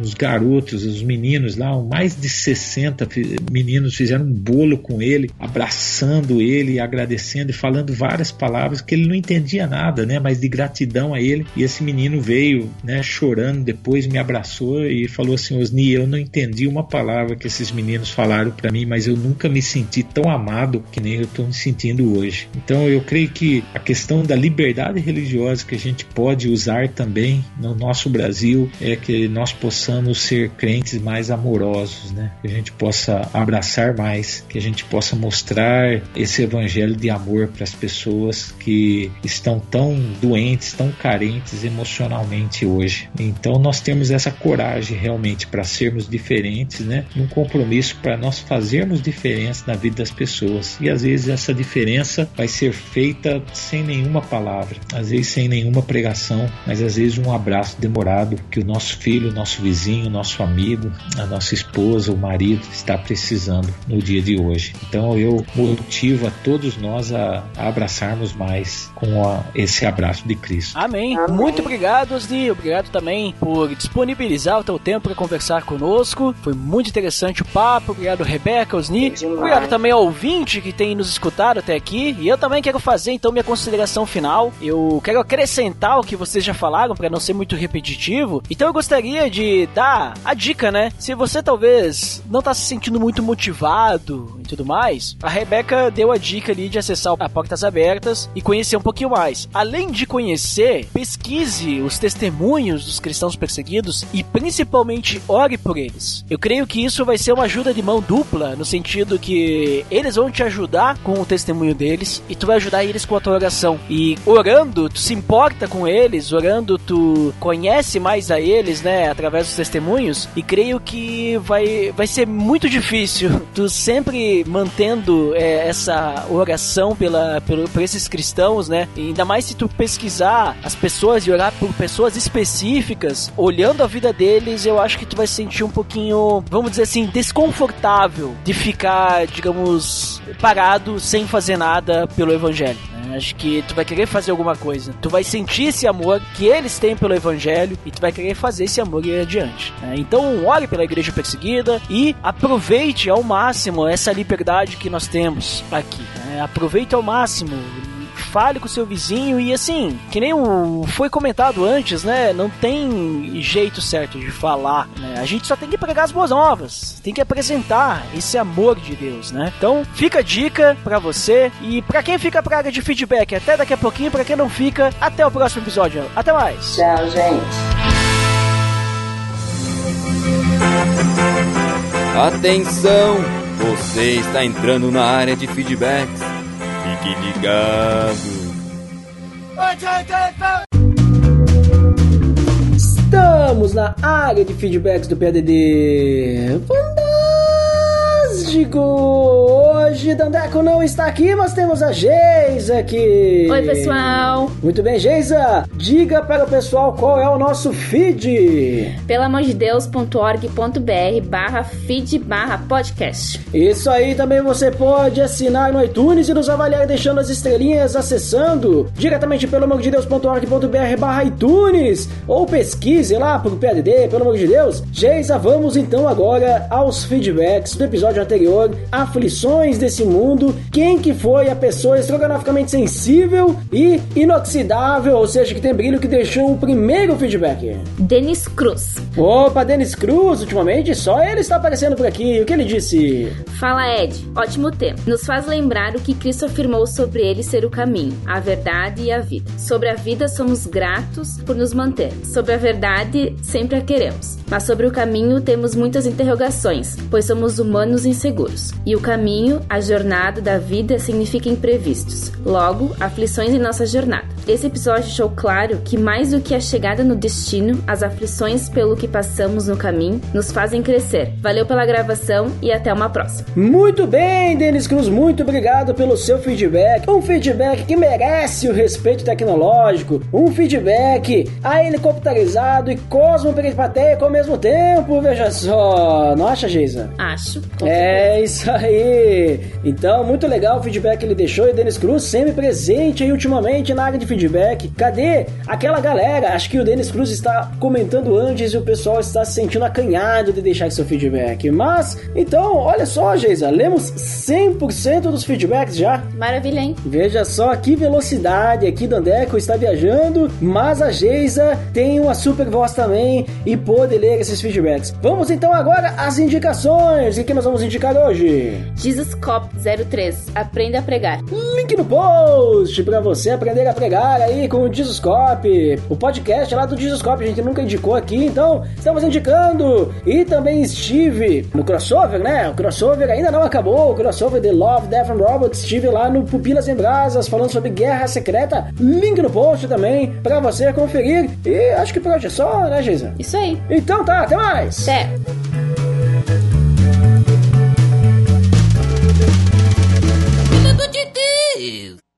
Speaker 2: uns garotos, os meninos lá, mais de 60 meninos fizeram um bolo com ele, abraçando ele, agradecendo e falando várias palavras que ele não entendia nada, né? Mas de gratidão a ele. E esse menino veio, né, chorando depois, me abraçou e falou assim: Osni, eu não entendi uma palavra que esses meninos falaram para mim, mas eu nunca me senti tão amado que nem eu estou me sentindo hoje. Então eu creio que a questão da liberdade religiosa que a gente pode usar também no nosso Brasil é que nós possamos ser crentes mais amorosos, né? Que a gente possa abraçar mais, que a gente possa mostrar esse evangelho de amor para as pessoas que estão tão doentes, tão carentes emocionalmente hoje. Então nós temos essa coragem realmente para sermos diferentes, né? Um compromisso para nós fazermos diferença na vida das pessoas. E às vezes essa diferença vai ser feita sem nenhuma palavra, às vezes sem nenhuma pregação, mas às vezes um abraço demorado que o nosso filho, nosso vizinho, nosso amigo, a nossa esposa, o marido está precisando no dia de hoje. Então eu motivo a todos nós a, a abraçarmos mais com a, esse abraço de Cristo.
Speaker 1: Amém. Amém. Muito obrigado, Osni. Obrigado também por disponibilizar o teu tempo para conversar conosco. Foi muito interessante o papo. Obrigado, Rebeca, Osni. Obrigado também ao ouvinte que tem nos escutado até aqui. E eu também quero fazer então minha consideração final. Eu quero acrescentar o que vocês já falaram para não ser muito repetitivo. Então eu gostaria de dar a dica, né? Se você talvez não tá se sentindo muito
Speaker 6: motivado e tudo mais, a Rebeca deu a dica ali de acessar a Portas Abertas e conhecer um pouquinho mais. Além de conhecer, pesquise os testemunhos dos cristãos perseguidos e principalmente ore por eles. Eu creio que isso vai ser uma ajuda de mão dupla, no sentido que eles vão te ajudar com o testemunho deles e tu vai ajudar eles com a tua oração. E orando, tu se importa com eles, orando, tu conhece mais a eles, né, através dos testemunhos, e creio que vai, vai ser muito difícil tu sempre mantendo é, essa oração pela, pelo, por esses cristãos, né, e ainda mais se tu pesquisar as pessoas e orar por pessoas específicas, olhando a vida deles, eu acho que tu vai se sentir um pouquinho, vamos dizer assim, desconfortável de ficar, digamos, parado sem fazer nada pelo evangelho. Acho que tu vai querer fazer alguma coisa. Tu vai sentir esse amor que eles têm pelo evangelho e tu vai querer fazer esse amor ir adiante. né? Então, ore pela igreja perseguida e aproveite ao máximo essa liberdade que nós temos aqui. né? Aproveite ao máximo fale com o seu vizinho e assim, que nem o foi comentado antes, né? Não tem jeito certo de falar, né? A gente só tem que pregar as boas novas, tem que apresentar esse amor de Deus, né? Então, fica a dica pra você e pra quem fica pra área de feedback, até daqui a pouquinho, pra quem não fica, até o próximo episódio. Até mais.
Speaker 3: Tchau, gente.
Speaker 5: Atenção! Você está entrando na área de feedbacks. Fique ligado.
Speaker 6: Estamos na área de feedbacks do PADD. Hoje Dandeco não está aqui, mas temos a Geisa aqui.
Speaker 7: Oi, pessoal.
Speaker 6: Muito bem, Geisa. Diga para o pessoal qual é o nosso feed.
Speaker 7: Pelamodedeus.org.br barra feed barra podcast.
Speaker 6: Isso aí também você pode assinar no iTunes e nos avaliar deixando as estrelinhas acessando diretamente pelo amordedeus.org.br barra iTunes ou pesquise lá pro PADD, pelo amor de Deus. Geisa, vamos então agora aos feedbacks do episódio anterior, aflições desse mundo, quem que foi a pessoa estrogonoficamente sensível e inoxidável, ou seja, que tem brilho que deixou o primeiro feedback.
Speaker 7: Denis Cruz.
Speaker 6: Opa, Denis Cruz, ultimamente só ele está aparecendo por aqui. O que ele disse?
Speaker 7: Fala Ed, ótimo tema. Nos faz lembrar o que Cristo afirmou sobre ele ser o caminho, a verdade e a vida. Sobre a vida somos gratos por nos manter. Sobre a verdade sempre a queremos. Mas sobre o caminho temos muitas interrogações, pois somos humanos inseguros. E o caminho, a jornada da vida significa imprevistos. Logo, aflições em nossa jornada. Esse episódio deixou claro que mais do que a chegada no destino, as aflições pelo que passamos no caminho nos fazem crescer. Valeu pela gravação e até uma próxima.
Speaker 6: Muito bem, Denis Cruz, muito obrigado pelo seu feedback. Um feedback que merece o respeito tecnológico. Um feedback a helicopterizado e cosmoperipateco ao mesmo tempo, veja só. Não acha, Geisa?
Speaker 7: Acho. com
Speaker 6: É isso aí. Então, muito legal o feedback que ele deixou. E Denis Cruz sempre presente aí ultimamente na área de feedback. Cadê aquela galera? Acho que o Denis Cruz está comentando antes e o pessoal está se sentindo acanhado de deixar seu feedback. Mas, então, olha só, Geisa, lemos 100% dos feedbacks já.
Speaker 7: Maravilha, hein?
Speaker 6: Veja só que velocidade aqui do Andeco está viajando, mas a Geisa tem uma super voz também e pôde ler esses feedbacks. Vamos então agora às indicações. E que nós vamos indicar hoje?
Speaker 7: Jesus Cop 03. Aprenda a pregar.
Speaker 6: Link no post para você aprender a pregar aí com o Jesuscope, o podcast lá do Jesuscope, a gente nunca indicou aqui, então estamos indicando. E também estive no crossover, né? O crossover ainda não acabou, o crossover de Love, Death and Robots, estive lá no Pupilas em Brasas falando sobre Guerra Secreta. Link no post também para você conferir. E acho que por hoje é só, né, Geisa?
Speaker 7: Isso aí.
Speaker 6: Então tá, até mais!
Speaker 7: Até.
Speaker 8: Pelo amor de Deus.